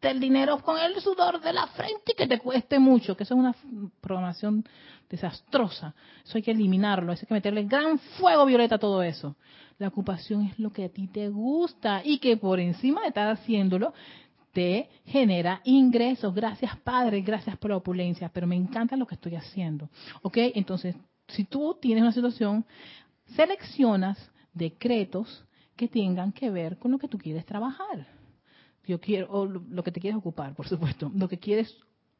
el dinero con el sudor de la frente y que te cueste mucho, que eso es una programación desastrosa. Eso hay que eliminarlo, eso hay que meterle gran fuego violeta a todo eso. La ocupación es lo que a ti te gusta y que por encima de estar haciéndolo, te genera ingresos. Gracias Padre, gracias por la opulencia, pero me encanta lo que estoy haciendo. ¿Ok? Entonces, si tú tienes una situación, seleccionas decretos que tengan que ver con lo que tú quieres trabajar. Yo quiero, o lo que te quieres ocupar, por supuesto, lo que quieres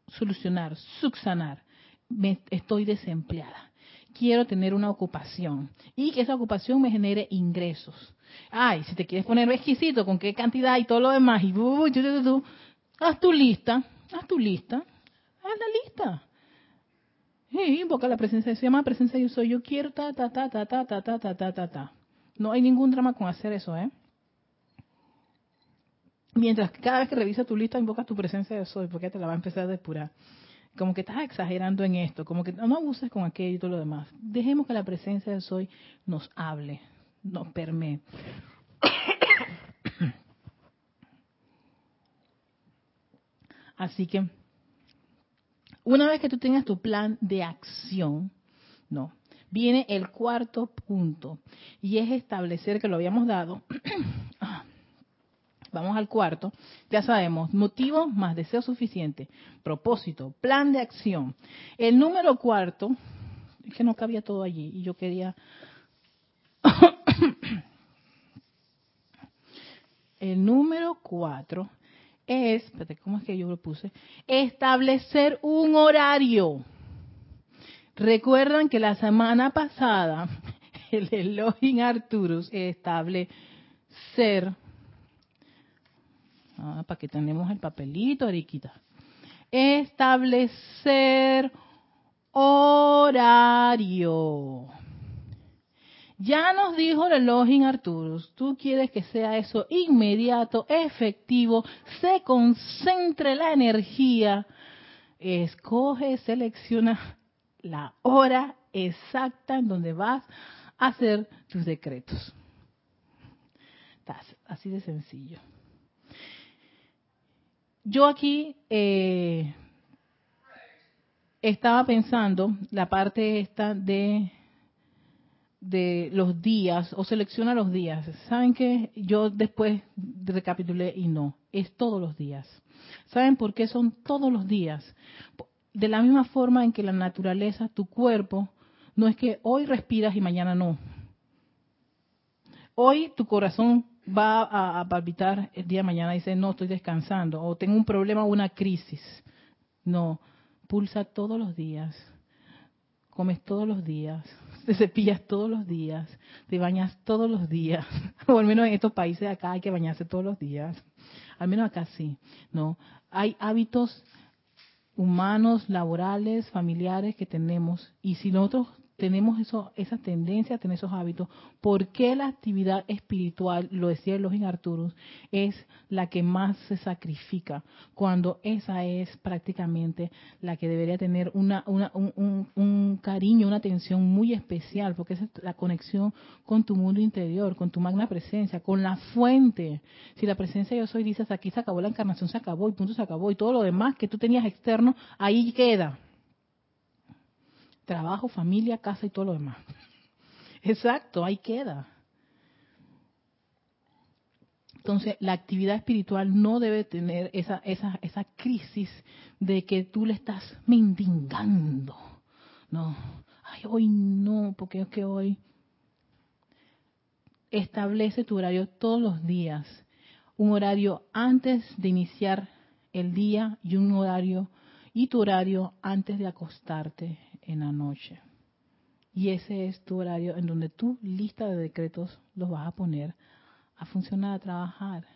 solucionar, subsanar. Me, estoy desempleada. Quiero tener una ocupación y que esa ocupación me genere ingresos. Ay, si te quieres poner exquisito con qué cantidad y todo lo demás, y haz tu lista, haz tu lista, haz la lista. Invoca la presencia, se llama presencia yo soy, yo quiero ta, ta, ta, ta, ta, ta, ta, ta, ta, ta. No hay ningún drama con hacer eso, ¿eh? Mientras que cada vez que revisa tu lista, invocas tu presencia de soy, porque te la va a empezar a depurar. Como que estás exagerando en esto, como que no abuses con aquello y todo lo demás. Dejemos que la presencia de soy nos hable, nos permee. Así que, una vez que tú tengas tu plan de acción, no, viene el cuarto punto y es establecer que lo habíamos dado. Vamos al cuarto. Ya sabemos, motivo más deseo suficiente, propósito, plan de acción. El número cuarto, es que no cabía todo allí y yo quería el número cuatro es, espérate, ¿cómo es que yo lo puse? Establecer un horario. Recuerdan que la semana pasada el Elohim Arturus establecer, ah, para que tenemos el papelito, Ariquita, establecer horario. Ya nos dijo el Elohim Arturus, tú quieres que sea eso inmediato, efectivo, se concentre la energía, escoge, selecciona la hora exacta en donde vas a hacer tus decretos. Así de sencillo. Yo aquí eh, estaba pensando la parte esta de de los días o selecciona los días. ¿Saben qué? Yo después recapitulé y no, es todos los días. ¿Saben por qué son todos los días? De la misma forma en que la naturaleza, tu cuerpo, no es que hoy respiras y mañana no. Hoy tu corazón va a, palpitar el día de mañana y dice, no, estoy descansando, o tengo un problema o una crisis. No, pulsa todos los días, comes todos los días, te cepillas todos los días, te bañas todos los días, o al menos en estos países acá hay que bañarse todos los días, al menos acá sí, ¿no? Hay hábitos humanos, laborales, familiares que tenemos, y si nosotros tenemos eso, esa tendencia a tener esos hábitos, ¿por qué la actividad espiritual, lo decía Elohim Arturus, es la que más se sacrifica? Cuando esa es prácticamente la que debería tener una, un, un, cariño, una atención muy especial, porque es la conexión con tu mundo interior, con tu magna presencia, con la fuente. Si la presencia yo soy, dices, aquí se acabó la encarnación, se acabó, y punto se acabó, y todo lo demás que tú tenías externo, ahí queda trabajo, familia, casa y todo lo demás. Exacto, ahí queda. Entonces, la actividad espiritual no debe tener esa, esa, esa crisis de que tú le estás mendigando. No, ay, hoy no, porque es que hoy establece tu horario todos los días. Un horario antes de iniciar el día y un horario y tu horario antes de acostarte en la noche. Y ese es tu horario en donde tu lista de decretos los vas a poner a funcionar, a trabajar.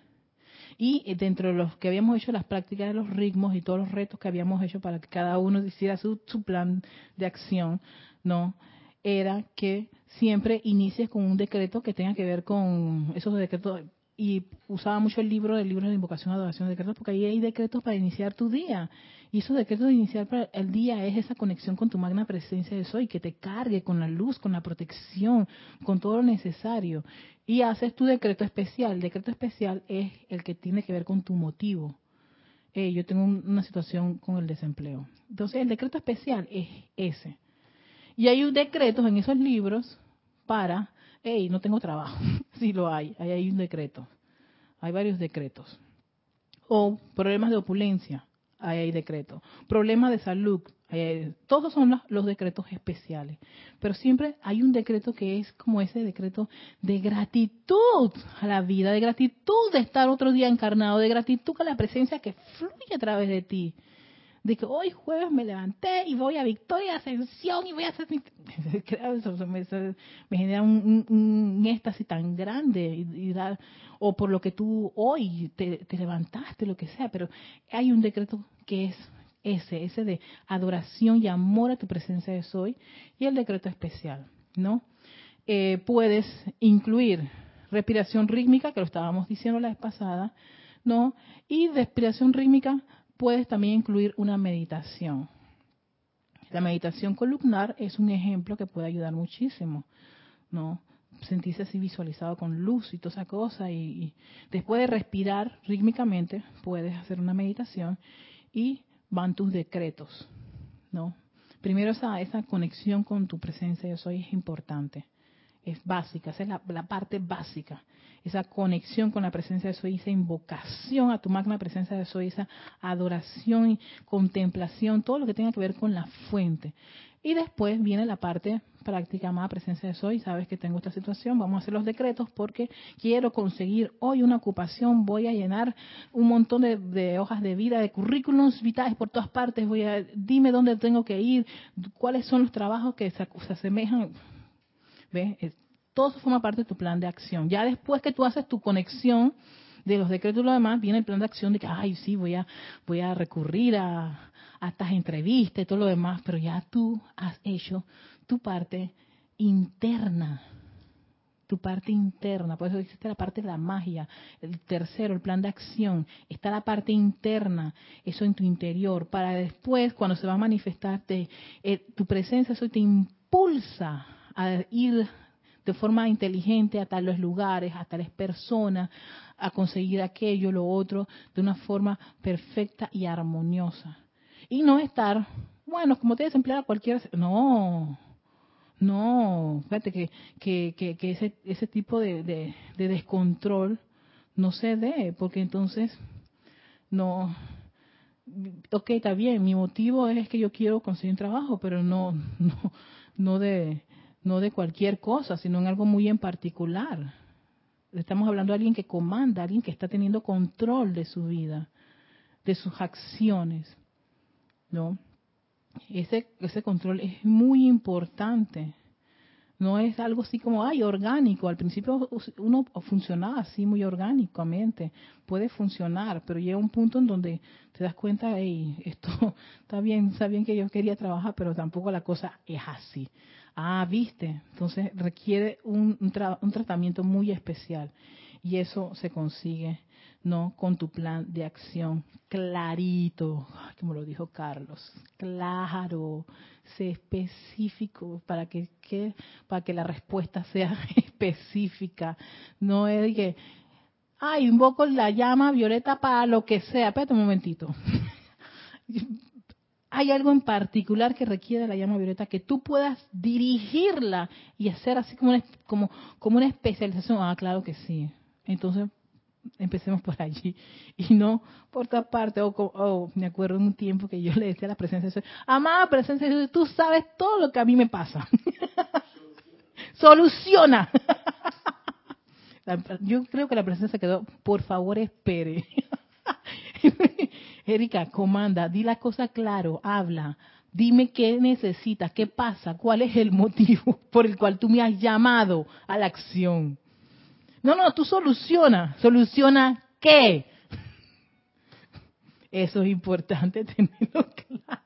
Y dentro de los que habíamos hecho las prácticas de los ritmos y todos los retos que habíamos hecho para que cada uno hiciera su, su plan de acción, ¿no? Era que siempre inicies con un decreto que tenga que ver con esos decretos y usaba mucho el libro del libro de invocación, adoración, decretos, porque ahí hay decretos para iniciar tu día. Y esos decretos de iniciar el día es esa conexión con tu magna presencia de soy, que te cargue con la luz, con la protección, con todo lo necesario. Y haces tu decreto especial. El decreto especial es el que tiene que ver con tu motivo. Eh, yo tengo una situación con el desempleo. Entonces, el decreto especial es ese. Y hay decretos en esos libros para hey, no tengo trabajo. sí lo hay, ahí hay un decreto. Hay varios decretos. O problemas de opulencia, ahí hay decretos. Problemas de salud, todos son los, decretos especiales. Pero siempre hay un decreto que es como ese decreto de gratitud a la vida, de gratitud de estar otro día encarnado, de gratitud a la presencia que fluye a través de ti de que hoy jueves me levanté y voy a Victoria Ascensión y voy a hacer mi... me, genera un, éxtasis tan grande y, dar, o por lo que tú hoy te, levantaste, lo que sea, pero hay un decreto que es ese, ese de adoración y amor a tu presencia de soy y el decreto especial, ¿no? Eh, puedes incluir respiración rítmica, que lo estábamos diciendo la vez pasada, ¿no? Y respiración rítmica puedes también incluir una meditación. La meditación columnar es un ejemplo que puede ayudar muchísimo, ¿no? Sentirse así visualizado con luz y toda esa cosa y, después de respirar rítmicamente puedes hacer una meditación y van tus decretos, ¿no? Primero esa, esa conexión con tu presencia yo soy es importante, es básica, esa es la, la parte básica esa conexión con la presencia de Soy, esa invocación a tu magna presencia de Soy, esa adoración y contemplación, todo lo que tenga que ver con la fuente. Y después viene la parte práctica, más presencia de Soy, sabes que tengo esta situación, vamos a hacer los decretos porque quiero conseguir hoy una ocupación, voy a llenar un montón de, hojas de vida, de currículums vitales por todas partes, voy a, dime dónde tengo que ir, cuáles son los trabajos que se, se asemejan. ¿Ves? todo eso forma parte de tu plan de acción. Ya después que tú haces tu conexión de los decretos y lo demás, viene el plan de acción de que, ay, sí, voy a, voy a recurrir a, estas entrevistas y todo lo demás, pero ya tú has hecho tu parte interna, tu parte interna, por eso existe la parte de la magia, el tercero, el plan de acción, está la parte interna, eso en tu interior, para después, cuando se va a manifestarte, eh, tu presencia, eso te impulsa a ir de forma inteligente a tales lugares, a tales personas, a conseguir aquello, lo otro, de una forma perfecta y armoniosa. Y no estar, bueno, como te desempleada cualquiera, no, no, fíjate que, que, que, ese, ese tipo de, de, descontrol no se dé, porque entonces no, ok, está bien, mi motivo es que yo quiero conseguir un trabajo, pero no, no, no de, no de cualquier cosa, sino en algo muy en particular. Estamos hablando de alguien que comanda, alguien que está teniendo control de su vida, de sus acciones, ¿no? Ese, ese control es muy importante. No es algo así como, ay, orgánico. Al principio uno funcionaba así muy orgánicamente. Puede funcionar, pero llega un punto en donde te das cuenta, hey, esto está bien, está bien que yo quería trabajar, pero tampoco la cosa es así. Ah, viste. Entonces requiere un, un, tratamiento muy especial. Y eso se consigue, ¿no? Con tu plan de acción clarito, como lo dijo Carlos. Claro, sé específico para que, para que la respuesta sea específica. No es que, ay, invoco la llama violeta para lo que sea. Espérate un momentito hay algo en particular que requiere la llama violeta que tú puedas dirigirla y hacer así como una, como, como una especialización. Ah, claro que sí. Entonces, empecemos por allí y no por otra parte. O, me acuerdo en un tiempo que yo le decía a la presencia de amada presencia de Dios, tú sabes todo lo que a mí me pasa. Soluciona. yo creo que la presencia quedó, por favor espere. Erika, comanda, di la cosa claro, habla. Dime qué necesitas, qué pasa, cuál es el motivo por el cual tú me has llamado a la acción. No, no, tú soluciona. ¿Soluciona qué? Eso es importante tenerlo claro.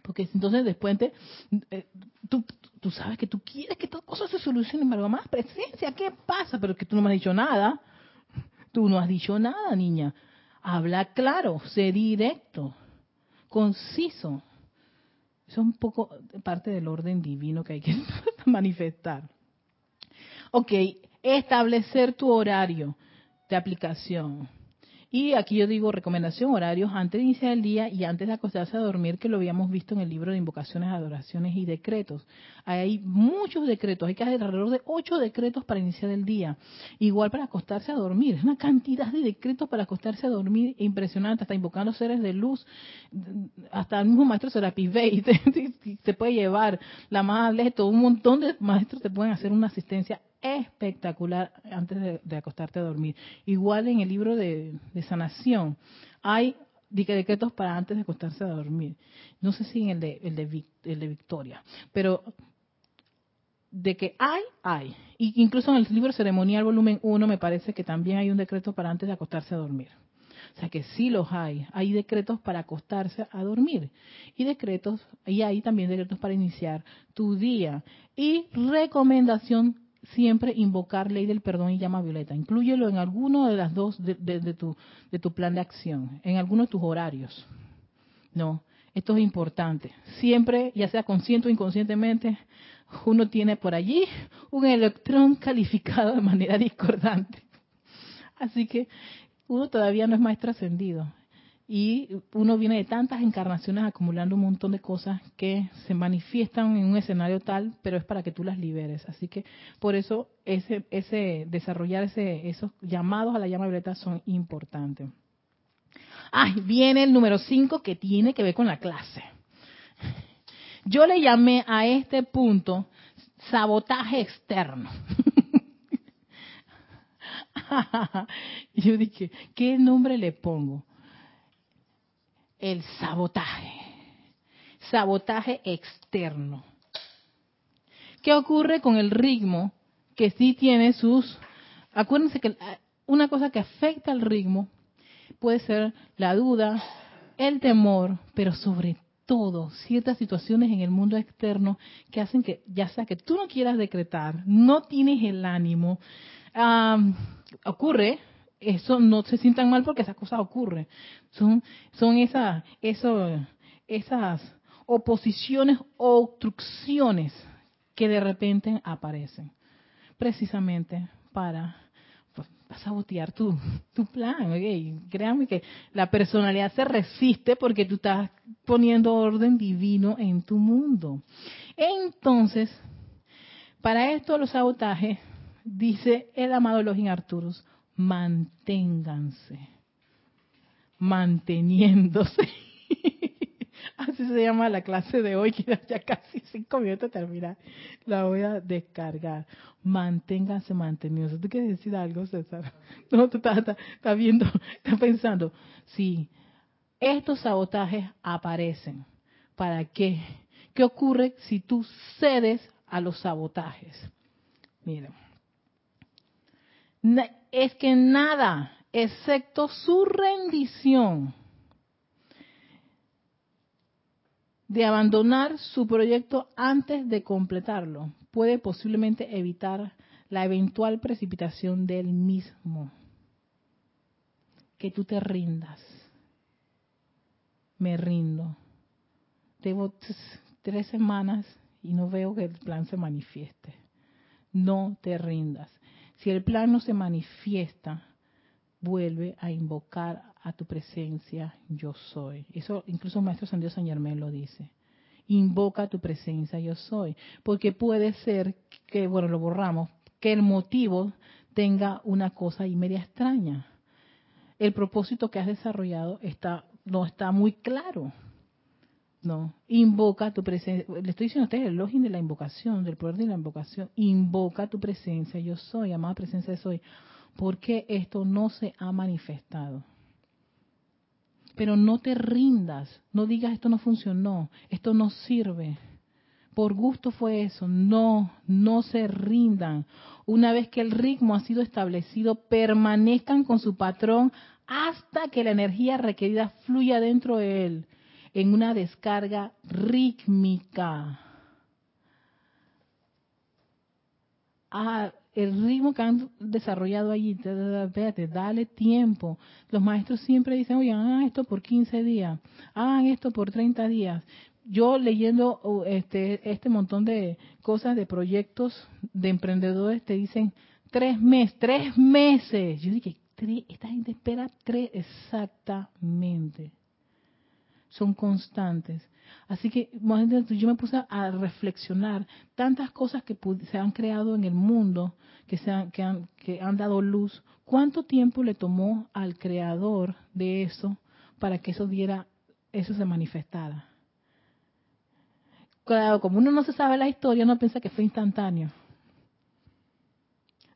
Porque entonces después te, eh, tú, tú sabes que tú quieres que todas cosas se solucionen, pero más presencia, ¿qué pasa? Pero que tú no me has dicho nada. Tú no has dicho nada, niña. Habla claro, sé directo, conciso. Eso es un poco parte del orden divino que hay que manifestar. Ok, establecer tu horario de aplicación. Y aquí yo digo recomendación, horarios antes de iniciar el día y antes de acostarse a dormir, que lo habíamos visto en el libro de invocaciones, adoraciones y decretos. Hay muchos decretos, hay que hacer alrededor de ocho decretos para iniciar el día. Igual para acostarse a dormir, es una cantidad de decretos para acostarse a dormir impresionante, hasta invocando seres de luz, hasta el mismo maestro Serapis Bey te, puede llevar la más todo un montón de maestros te pueden hacer una asistencia espectacular antes de, acostarte a dormir. Igual en el libro de, sanación hay decretos para antes de acostarse a dormir. No sé si en el de, el de, el de Victoria, pero de que hay, hay. Y incluso en el libro ceremonial volumen 1 me parece que también hay un decreto para antes de acostarse a dormir. O sea que sí los hay. Hay decretos para acostarse a dormir. Y decretos, y hay también decretos para iniciar tu día. Y recomendación siempre invocar ley del perdón y llama violeta. Inclúyelo en alguno de las dos de, tu, de tu plan de acción, en alguno de tus horarios. No, esto es importante. Siempre, ya sea consciente o inconscientemente, uno tiene por allí un electrón calificado de manera discordante. Así que uno todavía no es maestro ascendido y uno viene de tantas encarnaciones acumulando un montón de cosas que se manifiestan en un escenario tal, pero es para que tú las liberes. Así que por eso ese, ese desarrollar ese, esos llamados a la llama violeta son importantes. Ah, viene el número 5 que tiene que ver con la clase. Yo le llamé a este punto sabotaje externo. Yo dije, ¿qué nombre le pongo? El sabotaje. Sabotaje externo. ¿Qué ocurre con el ritmo? Que sí tiene sus... Acuérdense que una cosa que afecta al ritmo puede ser la duda, el temor, pero sobre todo ciertas situaciones en el mundo externo que hacen que, ya sea que tú no quieras decretar, no tienes el ánimo, ocurre, eso no se sientan mal porque esas cosas ocurren. Son, son esas, esas oposiciones o obstrucciones que de repente aparecen. Precisamente para, pues, sabotear tu, tu plan. ¿okay? Créanme que la personalidad se resiste porque tú estás poniendo orden divino en tu mundo. Entonces, para esto los sabotajes, dice el amado Login Arturus, manténganse, manteniéndose. Así se llama la clase de hoy, que ya casi cinco minutos terminar. La voy a descargar. Manténganse manteniéndose. ¿Tú quieres decir algo, César? No, tú estás, estás viendo, estás pensando. Sí, estos sabotajes aparecen. ¿Para qué? ¿Qué ocurre si tú cedes a los sabotajes? Mira es que nada, excepto su rendición de abandonar su proyecto antes de completarlo, puede posiblemente evitar la eventual precipitación del mismo. Que tú te rindas. Me rindo. Debo tres semanas y no veo que el plan se manifieste. No te rindas. Si el plan no se manifiesta, vuelve a invocar a tu presencia, yo soy. Eso incluso el maestro San Dios San Germán lo dice. Invoca tu presencia, yo soy. Porque puede ser que, bueno, lo borramos, que el motivo tenga una cosa y media extraña. El propósito que has desarrollado está, no está muy claro. No, invoca tu presencia. Le estoy diciendo a ustedes el login de la invocación, del poder de la invocación. Invoca tu presencia, yo soy, amada presencia de soy. Porque esto no se ha manifestado? Pero no te rindas, no digas esto no funcionó, esto no sirve. Por gusto fue eso, no, no se rindan. Una vez que el ritmo ha sido establecido, permanezcan con su patrón hasta que la energía requerida fluya dentro de él en una descarga rítmica. ah, el ritmo que han desarrollado allí, espérate, dale tiempo. Los maestros siempre dicen, oye, hagan esto por 15 días, hagan esto por 30 días. Yo leyendo uh, este, este montón de cosas, de proyectos de emprendedores, te dicen tres meses, tres meses. Yo dije, esta gente espera tres exactamente. Son constantes. Así que yo me puse a reflexionar tantas cosas que se han creado en el mundo, que, se han, que, han, que han dado luz. ¿Cuánto tiempo le tomó al creador de eso para que eso diera, eso se manifestara? Claro, como uno no se sabe la historia, uno piensa que fue instantáneo.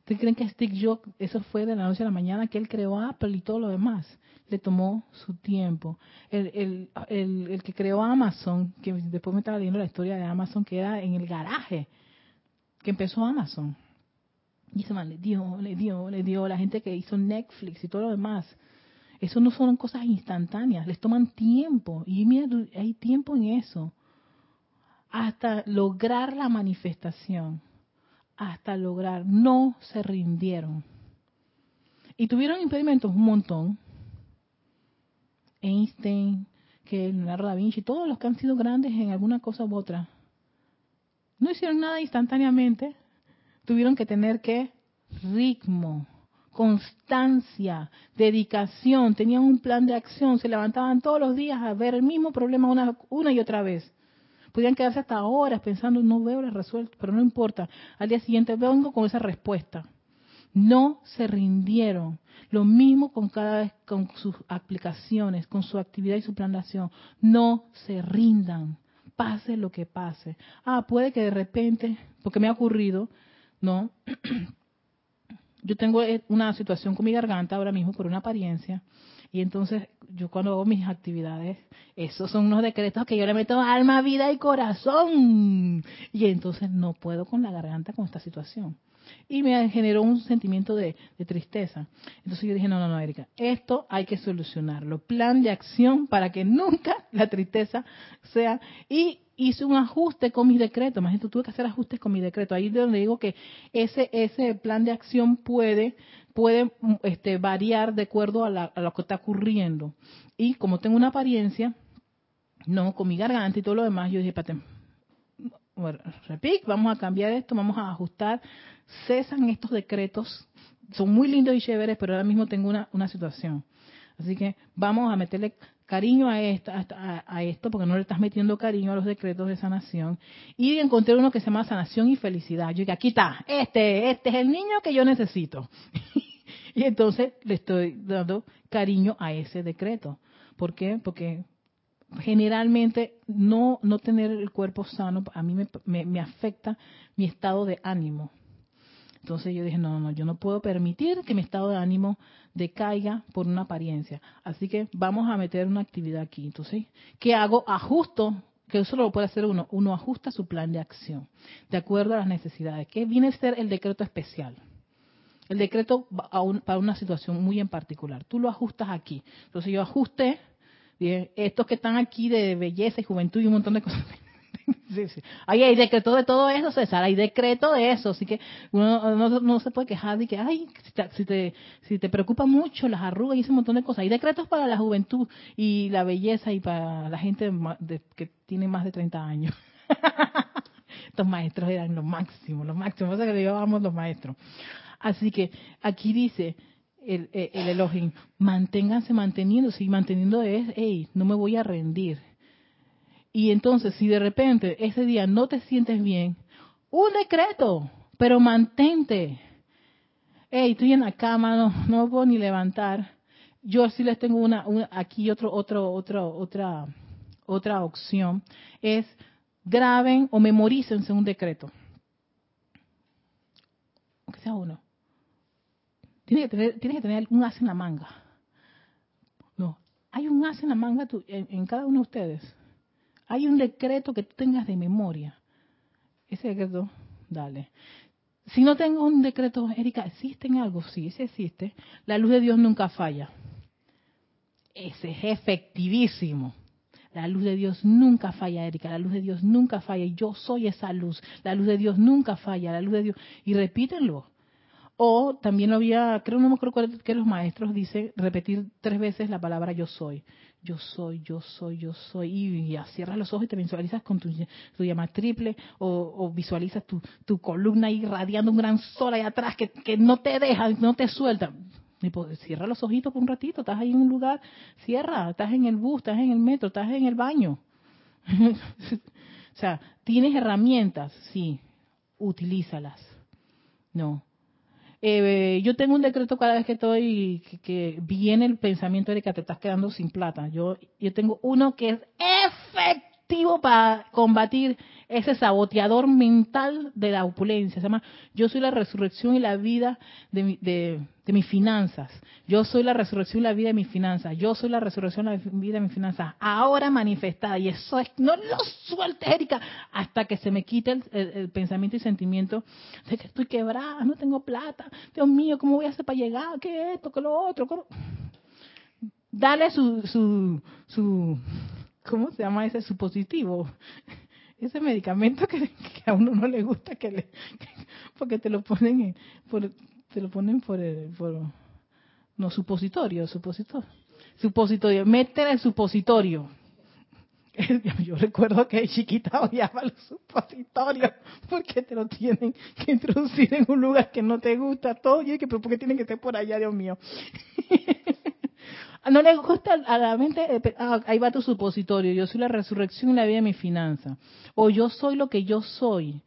¿Ustedes creen que Steve Jobs, eso fue de la noche a la mañana que él creó Apple y todo lo demás? Le tomó su tiempo. El, el, el, que creó Amazon, que después me estaba leyendo la historia de Amazon, que era en el garaje, que empezó Amazon. Y ese man le dio, le dio, le dio. La gente que hizo Netflix y todo lo demás. Eso no son cosas instantáneas, les toman tiempo. Y mira, hay tiempo en eso. Hasta lograr la manifestación hasta lograr, no se rindieron. Y tuvieron impedimentos un montón. Einstein, que Leonardo da Vinci, todos los que han sido grandes en alguna cosa u otra. No hicieron nada instantáneamente. Tuvieron que tener que ritmo, constancia, dedicación, tenían un plan de acción, se levantaban todos los días a ver el mismo problema una, una y otra vez. Podían quedarse hasta horas pensando, no veo la resuelto, pero no importa. Al día siguiente vengo con esa respuesta. No se rindieron. Lo mismo con cada vez con sus aplicaciones, con su actividad y su planación. No se rindan. Pase lo que pase. Ah, puede que de repente, porque me ha ocurrido, ¿no? Yo tengo eh, una situación con mi garganta ahora mismo por una apariencia y entonces yo cuando hago mis actividades, esos son unos decretos que yo le meto alma, vida y corazón. Y entonces no puedo con la garganta con esta situación. Y me generó un sentimiento de, de tristeza. Entonces yo dije, no, no, no, Erika, esto hay que solucionarlo. Plan de acción para que nunca la tristeza sea... Y hice un ajuste con mis decretos. Imagínate, tuve que hacer ajustes con mi decreto. Ahí es donde digo que ese, ese plan de acción puede puede mm, este, variar de acuerdo a, lo que está ocurriendo. Y como tengo una apariencia, no, con mi garganta y todo lo demás, yo dije, pate, bueno, vamos a cambiar esto, vamos a ajustar, cesan estos decretos, son muy lindos y chéveres, pero ahora mismo tengo una, una situación. Así que vamos a meterle cariño a, esta, a, esto, porque no le estás metiendo cariño a los decretos de sanación. Y encontré uno que se llama sanación y felicidad. Yo dije, aquí está, este, este es el niño que yo necesito. y entonces le estoy dando cariño a ese decreto. ¿Por qué? Porque generalmente no, no tener el cuerpo sano a mí me, me afecta mi estado de ánimo. Entonces yo dije, no, no, yo no puedo permitir que mi estado de ánimo decaiga por una apariencia. Así que vamos a meter una actividad aquí. Entonces, ¿qué hago? Ajusto, que eso lo puede hacer uno. Uno ajusta su plan de acción de acuerdo a las necesidades. ¿Qué viene a ser el decreto especial? El decreto para una situación muy en particular. Tú lo ajustas aquí. Entonces yo ajusté, estos que están aquí de belleza y juventud y un montón de cosas Sí, sí. Ahí hay decreto de todo eso, César, hay decreto de eso, así que uno no, se puede quejar de que, ay, si te, si te, preocupa mucho las arrugas y ese montón de cosas. Hay decretos para la juventud y la belleza y para la gente que tiene más de 30 años. Estos maestros eran lo máximo, lo máximo, o sea que le llevábamos los maestros. Así que aquí dice, el, el, el Elohim, manténganse manteniéndose y manteniendo es, hey, no me voy a rendir. Y entonces, si de repente ese día no te sientes bien, un decreto, pero mantente. Hey, estoy en la cama, no, no puedo ni levantar. Yo sí les tengo una, aquí otro, otro, otro, otra, otra opción. Es graben o memorícense un decreto. Aunque sea uno. Tienes que tener, tienes que tener un as en la manga. No, hay un as en la manga en cada uno de ustedes. Hay un decreto que tú tengas de memoria. Ese decreto, dale. Si no tengo un decreto, Erika, ¿existe algo? Sí, ese existe. La luz de Dios nunca falla. Ese es efectivísimo. La luz de Dios nunca falla, Erika. La luz de Dios nunca falla. Yo soy esa luz. La luz de Dios nunca falla. La luz de Dios. Y repítenlo. O también lo había, creo, no me acuerdo que los maestros dicen repetir tres veces la palabra yo soy. Yo soy, yo soy, yo soy. Y ya cierras los ojos y te visualizas con tu, llama triple o, visualizas tu, tu, columna irradiando un gran sol ahí atrás que, que no te deja, no te suelta. Y pues, cierra los ojitos por un ratito, estás ahí en un lugar, cierra, estás en el bus, estás en el metro, estás en el baño. o sea, tienes herramientas, sí, utilízalas. No, eh, yo tengo un decreto cada vez que estoy, que, viene el pensamiento de que te estás quedando sin plata. Yo, yo tengo uno que es efectivo para combatir ese saboteador mental de la opulencia. Se llama Yo soy la resurrección y la vida de, mis finanzas. Yo soy la resurrección y la vida de mis finanzas. Yo soy la resurrección y la vida de mis finanzas. Ahora manifestada. Y eso es, no lo sueltes, Erika, hasta que se me quite el, pensamiento y sentimiento de que estoy quebrada, no tengo plata. Dios mío, ¿cómo voy a hacer para llegar? ¿Qué esto? ¿Qué lo otro? Dale su, su, su, ¿cómo se llama ese supositivo? Ese medicamento que, a uno no le gusta que le porque te lo ponen en, por, te lo ponen por, el, por no supositorio supositorio supositorio métele el supositorio. Yo recuerdo que chiquita odiaba los supositorios porque te lo tienen que introducir en un lugar que no te gusta todo y que pero por qué tienen que estar por allá Dios mío no le gusta a la mente, eh, ah, ahí va tu supositorio, yo soy la resurrección y la vida de mi finanza. O yo soy lo que yo soy.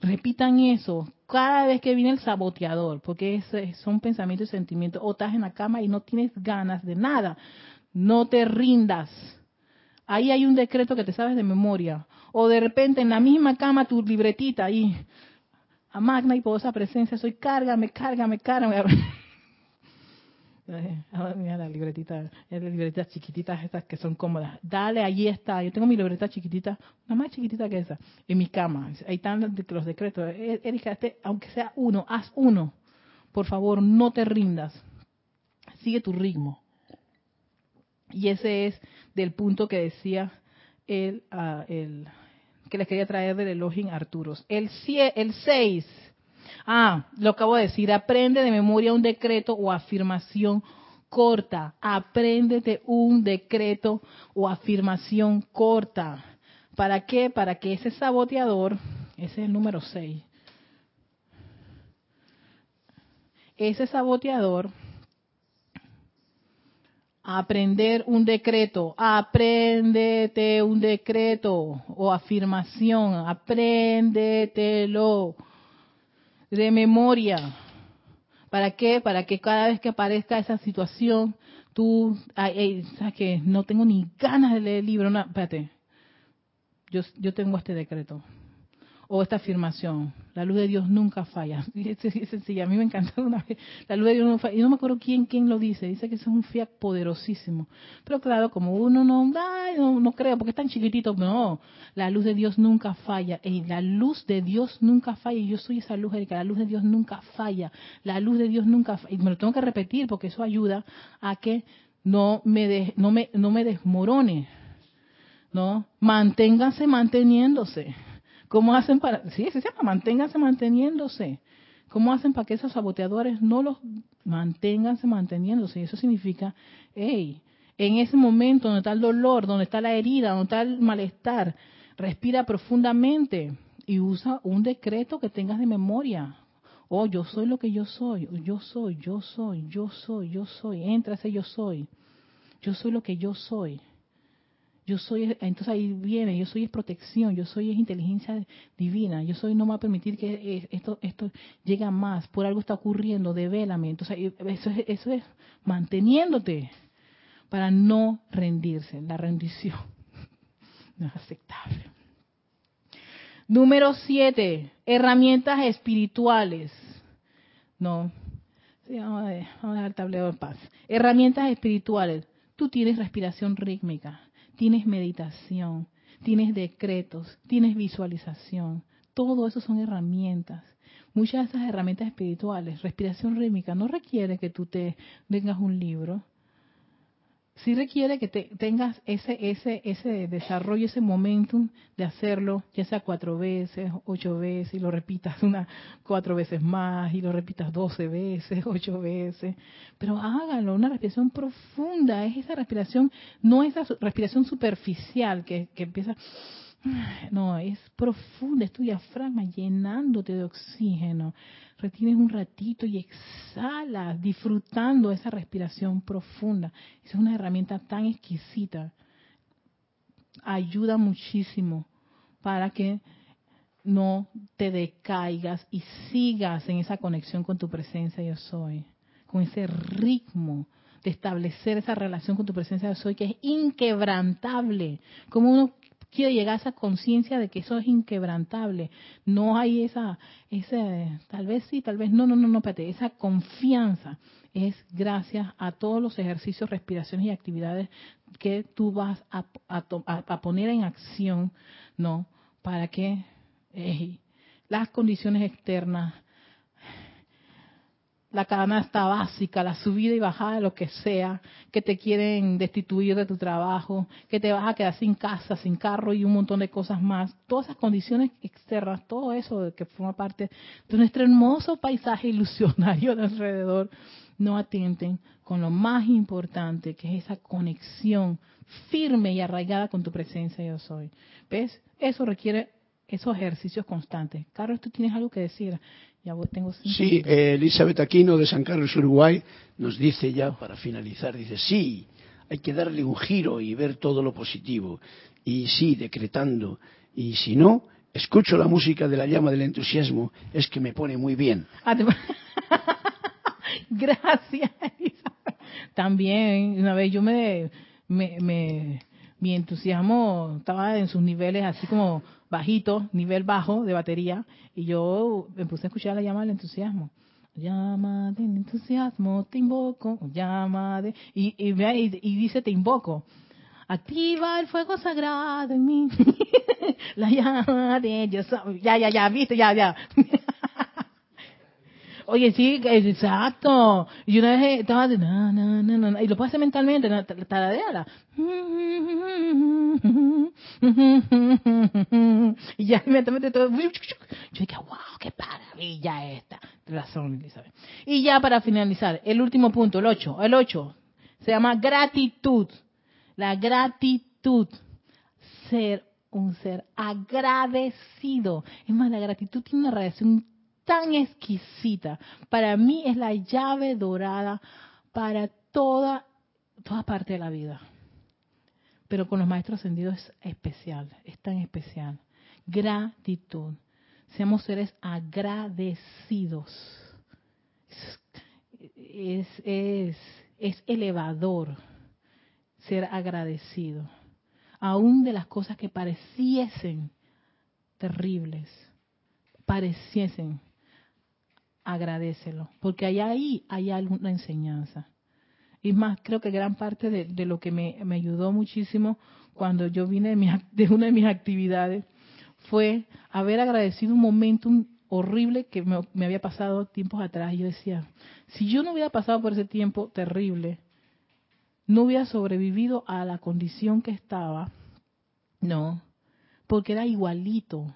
Repitan eso cada vez que viene el saboteador, porque son pensamientos y sentimientos. O estás en la cama y no tienes ganas de nada. No te rindas. Ahí hay un decreto que te sabes de memoria. O de repente en la misma cama tu libretita ahí. A magna y poderosa presencia, soy cárgame, cárgame, cárgame. Mira la libretita, las libretitas chiquititas estas que son cómodas. Dale, allí está. Yo tengo mi libreta chiquitita, una más chiquitita que esa, en mi cama. Ahí están los decretos. Eh, Erika, este, aunque sea uno, haz uno. Por favor, no te rindas. Sigue tu ritmo. Y ese es del punto que decía el, uh, el que les quería traer del Elohim Arturos. El 6 Ah, lo acabo de decir, aprende de memoria un decreto o afirmación corta. Apréndete un decreto o afirmación corta. ¿Para qué? Para que ese saboteador, ese es el número 6, ese saboteador, aprender un decreto, apréndete un decreto o afirmación, apréndetelo de memoria. ¿Para qué? Para que cada vez que aparezca esa situación, tú, ay, ¿sabes que No tengo ni ganas de leer el libro. No, espérate. Yo, yo tengo este decreto o esta afirmación, la luz de Dios nunca falla. Es sencilla, a mí me encantó una vez, la luz de Dios nunca falla. Y no me acuerdo quién, quién lo dice, dice que eso es un fiat poderosísimo. Pero claro, como uno no, no, no cree, porque es tan chiquitito, no, la luz de Dios nunca falla. Y la luz de Dios nunca falla. Y yo soy esa luz, Erika, la luz de Dios nunca falla. La luz de Dios nunca falla. Y me lo tengo que repetir porque eso ayuda a que no me, no me, no me desmorone. ¿no? Manténganse manteniéndose. ¿Cómo hacen para, sí, se llama, manténganse manteniéndose? ¿Cómo hacen para que esos saboteadores no los manténganse manteniéndose? Y eso significa, hey, en ese momento donde está el dolor, donde está la herida, donde está el malestar, respira profundamente y usa un decreto que tengas de memoria. Oh, yo soy lo que yo soy, yo soy, yo soy, yo soy, yo soy, entra ese yo soy. Yo soy lo que yo soy. Yo soy, entonces ahí viene, yo soy es protección, yo soy es inteligencia divina, yo soy no va a permitir que eh, esto esto llegue a más, por algo está ocurriendo, devélame. Entonces eso es, eso es manteniéndote para no rendirse, la rendición no es aceptable. Número siete, herramientas espirituales. No, vamos a, vamos a dejar el tablero en paz. Herramientas espirituales. Tú tienes respiración rítmica tienes meditación, tienes decretos, tienes visualización. Todo eso son herramientas. Muchas de esas herramientas espirituales, respiración rítmica, no requiere que tú te vengas un libro. Sí requiere que te, tengas ese, ese, ese desarrollo, ese momentum de hacerlo, ya sea cuatro veces, ocho veces, y lo repitas una cuatro veces más, y lo repitas doce veces, ocho veces, pero hágalo, una respiración profunda, es esa respiración, no esa respiración superficial que, que empieza no, es profunda, es tu diafragma llenándote de oxígeno. Retienes un ratito y exhalas, disfrutando esa respiración profunda. Esa es una herramienta tan exquisita. Ayuda muchísimo para que no te decaigas y sigas en esa conexión con tu presencia yo soy, con ese ritmo de establecer esa relación con tu presencia yo soy que es inquebrantable. Como uno quiere llegar a esa conciencia de que eso es inquebrantable. No hay esa, esa, tal vez sí, tal vez no, no, no, no, espérate, esa confianza es gracias a todos los ejercicios, respiraciones y actividades que tú vas a, poner en acción, ¿no? Para que las condiciones externas la canasta básica, la subida y bajada de lo que sea, que te quieren destituir de tu trabajo, que te vas a quedar sin casa, sin carro y un montón de cosas más. Todas esas condiciones externas, todo eso que forma parte de nuestro hermoso paisaje ilusionario de alrededor, no atienden con lo más importante, que es esa conexión firme y arraigada con tu presencia yo soy. ¿Ves? Eso requiere esos ejercicios constantes. Carlos, tú tienes algo que decir sí, eh, Elizabeth Aquino de San Carlos, Uruguay, nos dice ya para finalizar, dice, sí, hay que darle un giro y ver todo lo positivo. Y sí, decretando. Y si no, escucho la música de la llama del entusiasmo, es que me pone muy bien. Ah, Gracias, También, una vez yo me, me, mi entusiasmo estaba en sus niveles así como bajito, nivel bajo de batería, y yo me puse a escuchar la llama del entusiasmo. Llama del entusiasmo, te invoco, llama de... Y, y, y, dice te invoco. Activa el fuego sagrado en mí. la llama de Dios. Ya, ya, ya, viste, ya, ya. Oye, sí, exacto. Y una vez estaba de na, na, na, y lo puedes hacer mentalmente, taradeala. Y ya inmediatamente todo. Yo dije, wow, qué maravilla esta. Razón, Elizabeth. Y ya para finalizar, el último punto, el 8. El 8 se llama gratitud. La gratitud. Ser un ser agradecido. Es más, la gratitud tiene una relación tan exquisita. Para mí es la llave dorada para toda, toda parte de la vida. Pero con los maestros ascendidos es especial, es tan especial. Gratitud. Seamos seres agradecidos. Es, es, es elevador ser agradecido. Aún de las cosas que pareciesen terribles, pareciesen agradecelo, porque allá ahí hay alguna enseñanza. Y más, creo que gran parte de, lo que me, ayudó muchísimo cuando yo vine de, de, una de mis actividades fue haber agradecido un momento horrible que me, me, había pasado tiempos atrás. Yo decía, si yo no hubiera pasado por ese tiempo terrible, no hubiera sobrevivido a la condición que estaba, no, porque era igualito.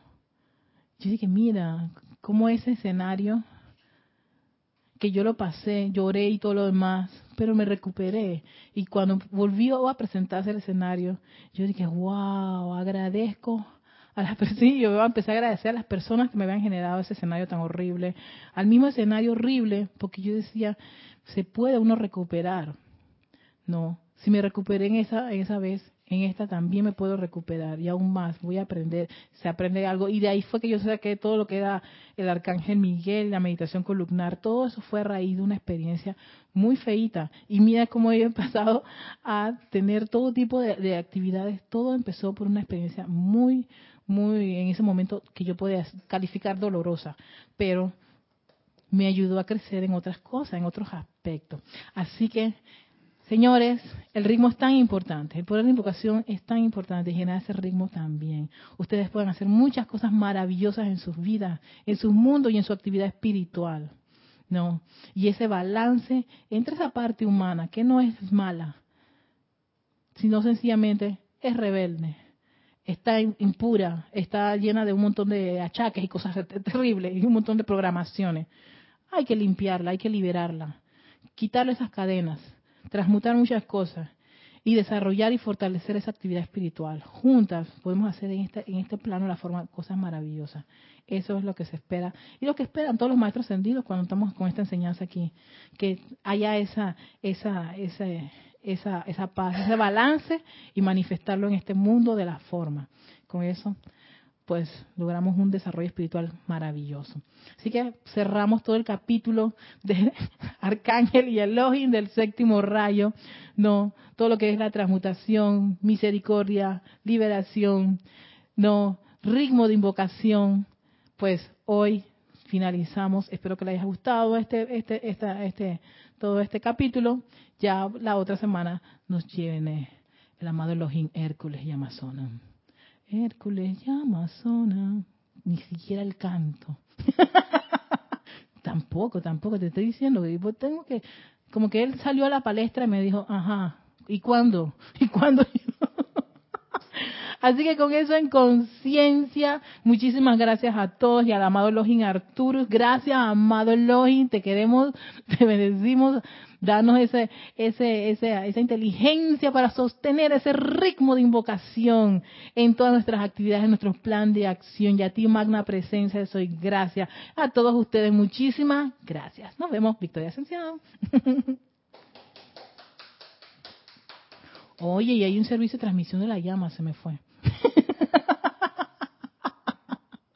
Yo dije, mira, cómo ese escenario que yo lo pasé, lloré y todo lo demás, pero me recuperé. Y cuando volvió a presentarse el escenario, yo dije, wow, agradezco a las personas, yo empecé a agradecer a las personas que me habían generado ese escenario tan horrible, al mismo escenario horrible, porque yo decía, se puede uno recuperar. No, si me recuperé en esa, en esa vez, en esta también me puedo recuperar y aún más voy a aprender, se aprende algo. Y de ahí fue que yo saqué todo lo que era el arcángel Miguel, la meditación columnar, todo eso fue a raíz de una experiencia muy feita y mira cómo he pasado a tener todo tipo de, actividades, todo empezó por una experiencia muy, muy en ese momento que yo podía calificar dolorosa, pero me ayudó a crecer en otras cosas, en otros aspectos. Así que Señores, el ritmo es tan importante, el poder de invocación es tan importante y generar ese ritmo también. Ustedes pueden hacer muchas cosas maravillosas en sus vidas, en su mundo y en su actividad espiritual. ¿No? Y ese balance entre esa parte humana, que no es mala, sino sencillamente es rebelde, está impura, está llena de un montón de achaques y cosas terribles y un montón de programaciones. Hay que limpiarla, hay que liberarla, quitarle esas cadenas, transmutar muchas cosas y desarrollar y fortalecer esa actividad espiritual. Juntas podemos hacer en este, en este plano la forma cosas maravillosas. Eso es lo que se espera y lo que esperan todos los maestros ascendidos cuando estamos con esta enseñanza aquí, que haya esa esa ese esa, esa paz, ese balance y manifestarlo en este mundo de la forma. Con eso, pues logramos un desarrollo espiritual maravilloso. Así que cerramos todo el capítulo de Arcángel y Elohim del séptimo rayo, no, todo lo que es la transmutación, misericordia, liberación, no, ritmo de invocación, pues hoy finalizamos. Espero que les haya gustado este, este, esta, este, todo este capítulo. Ya la otra semana nos lleve el amado Elohim Hércules y Amazona. Hércules y Amazona. Ni siquiera el canto. tampoco, tampoco. Te estoy diciendo que tengo que. Como que él salió a la palestra y me dijo, ajá, ¿y cuándo? ¿Y cuándo? Así que con eso en conciencia, muchísimas gracias a todos y al amado Elohim Arturus. Gracias, amado Elohim, te queremos, te bendecimos. Danos ese, ese, esa inteligencia para sostener ese ritmo de invocación en todas nuestras actividades, en nuestro plan de acción. Y a ti, magna presencia, soy gracias. A todos ustedes, muchísimas gracias. Nos vemos, Victoria Ascensión. Oye, y hay un servicio de transmisión de la llama, se me fue.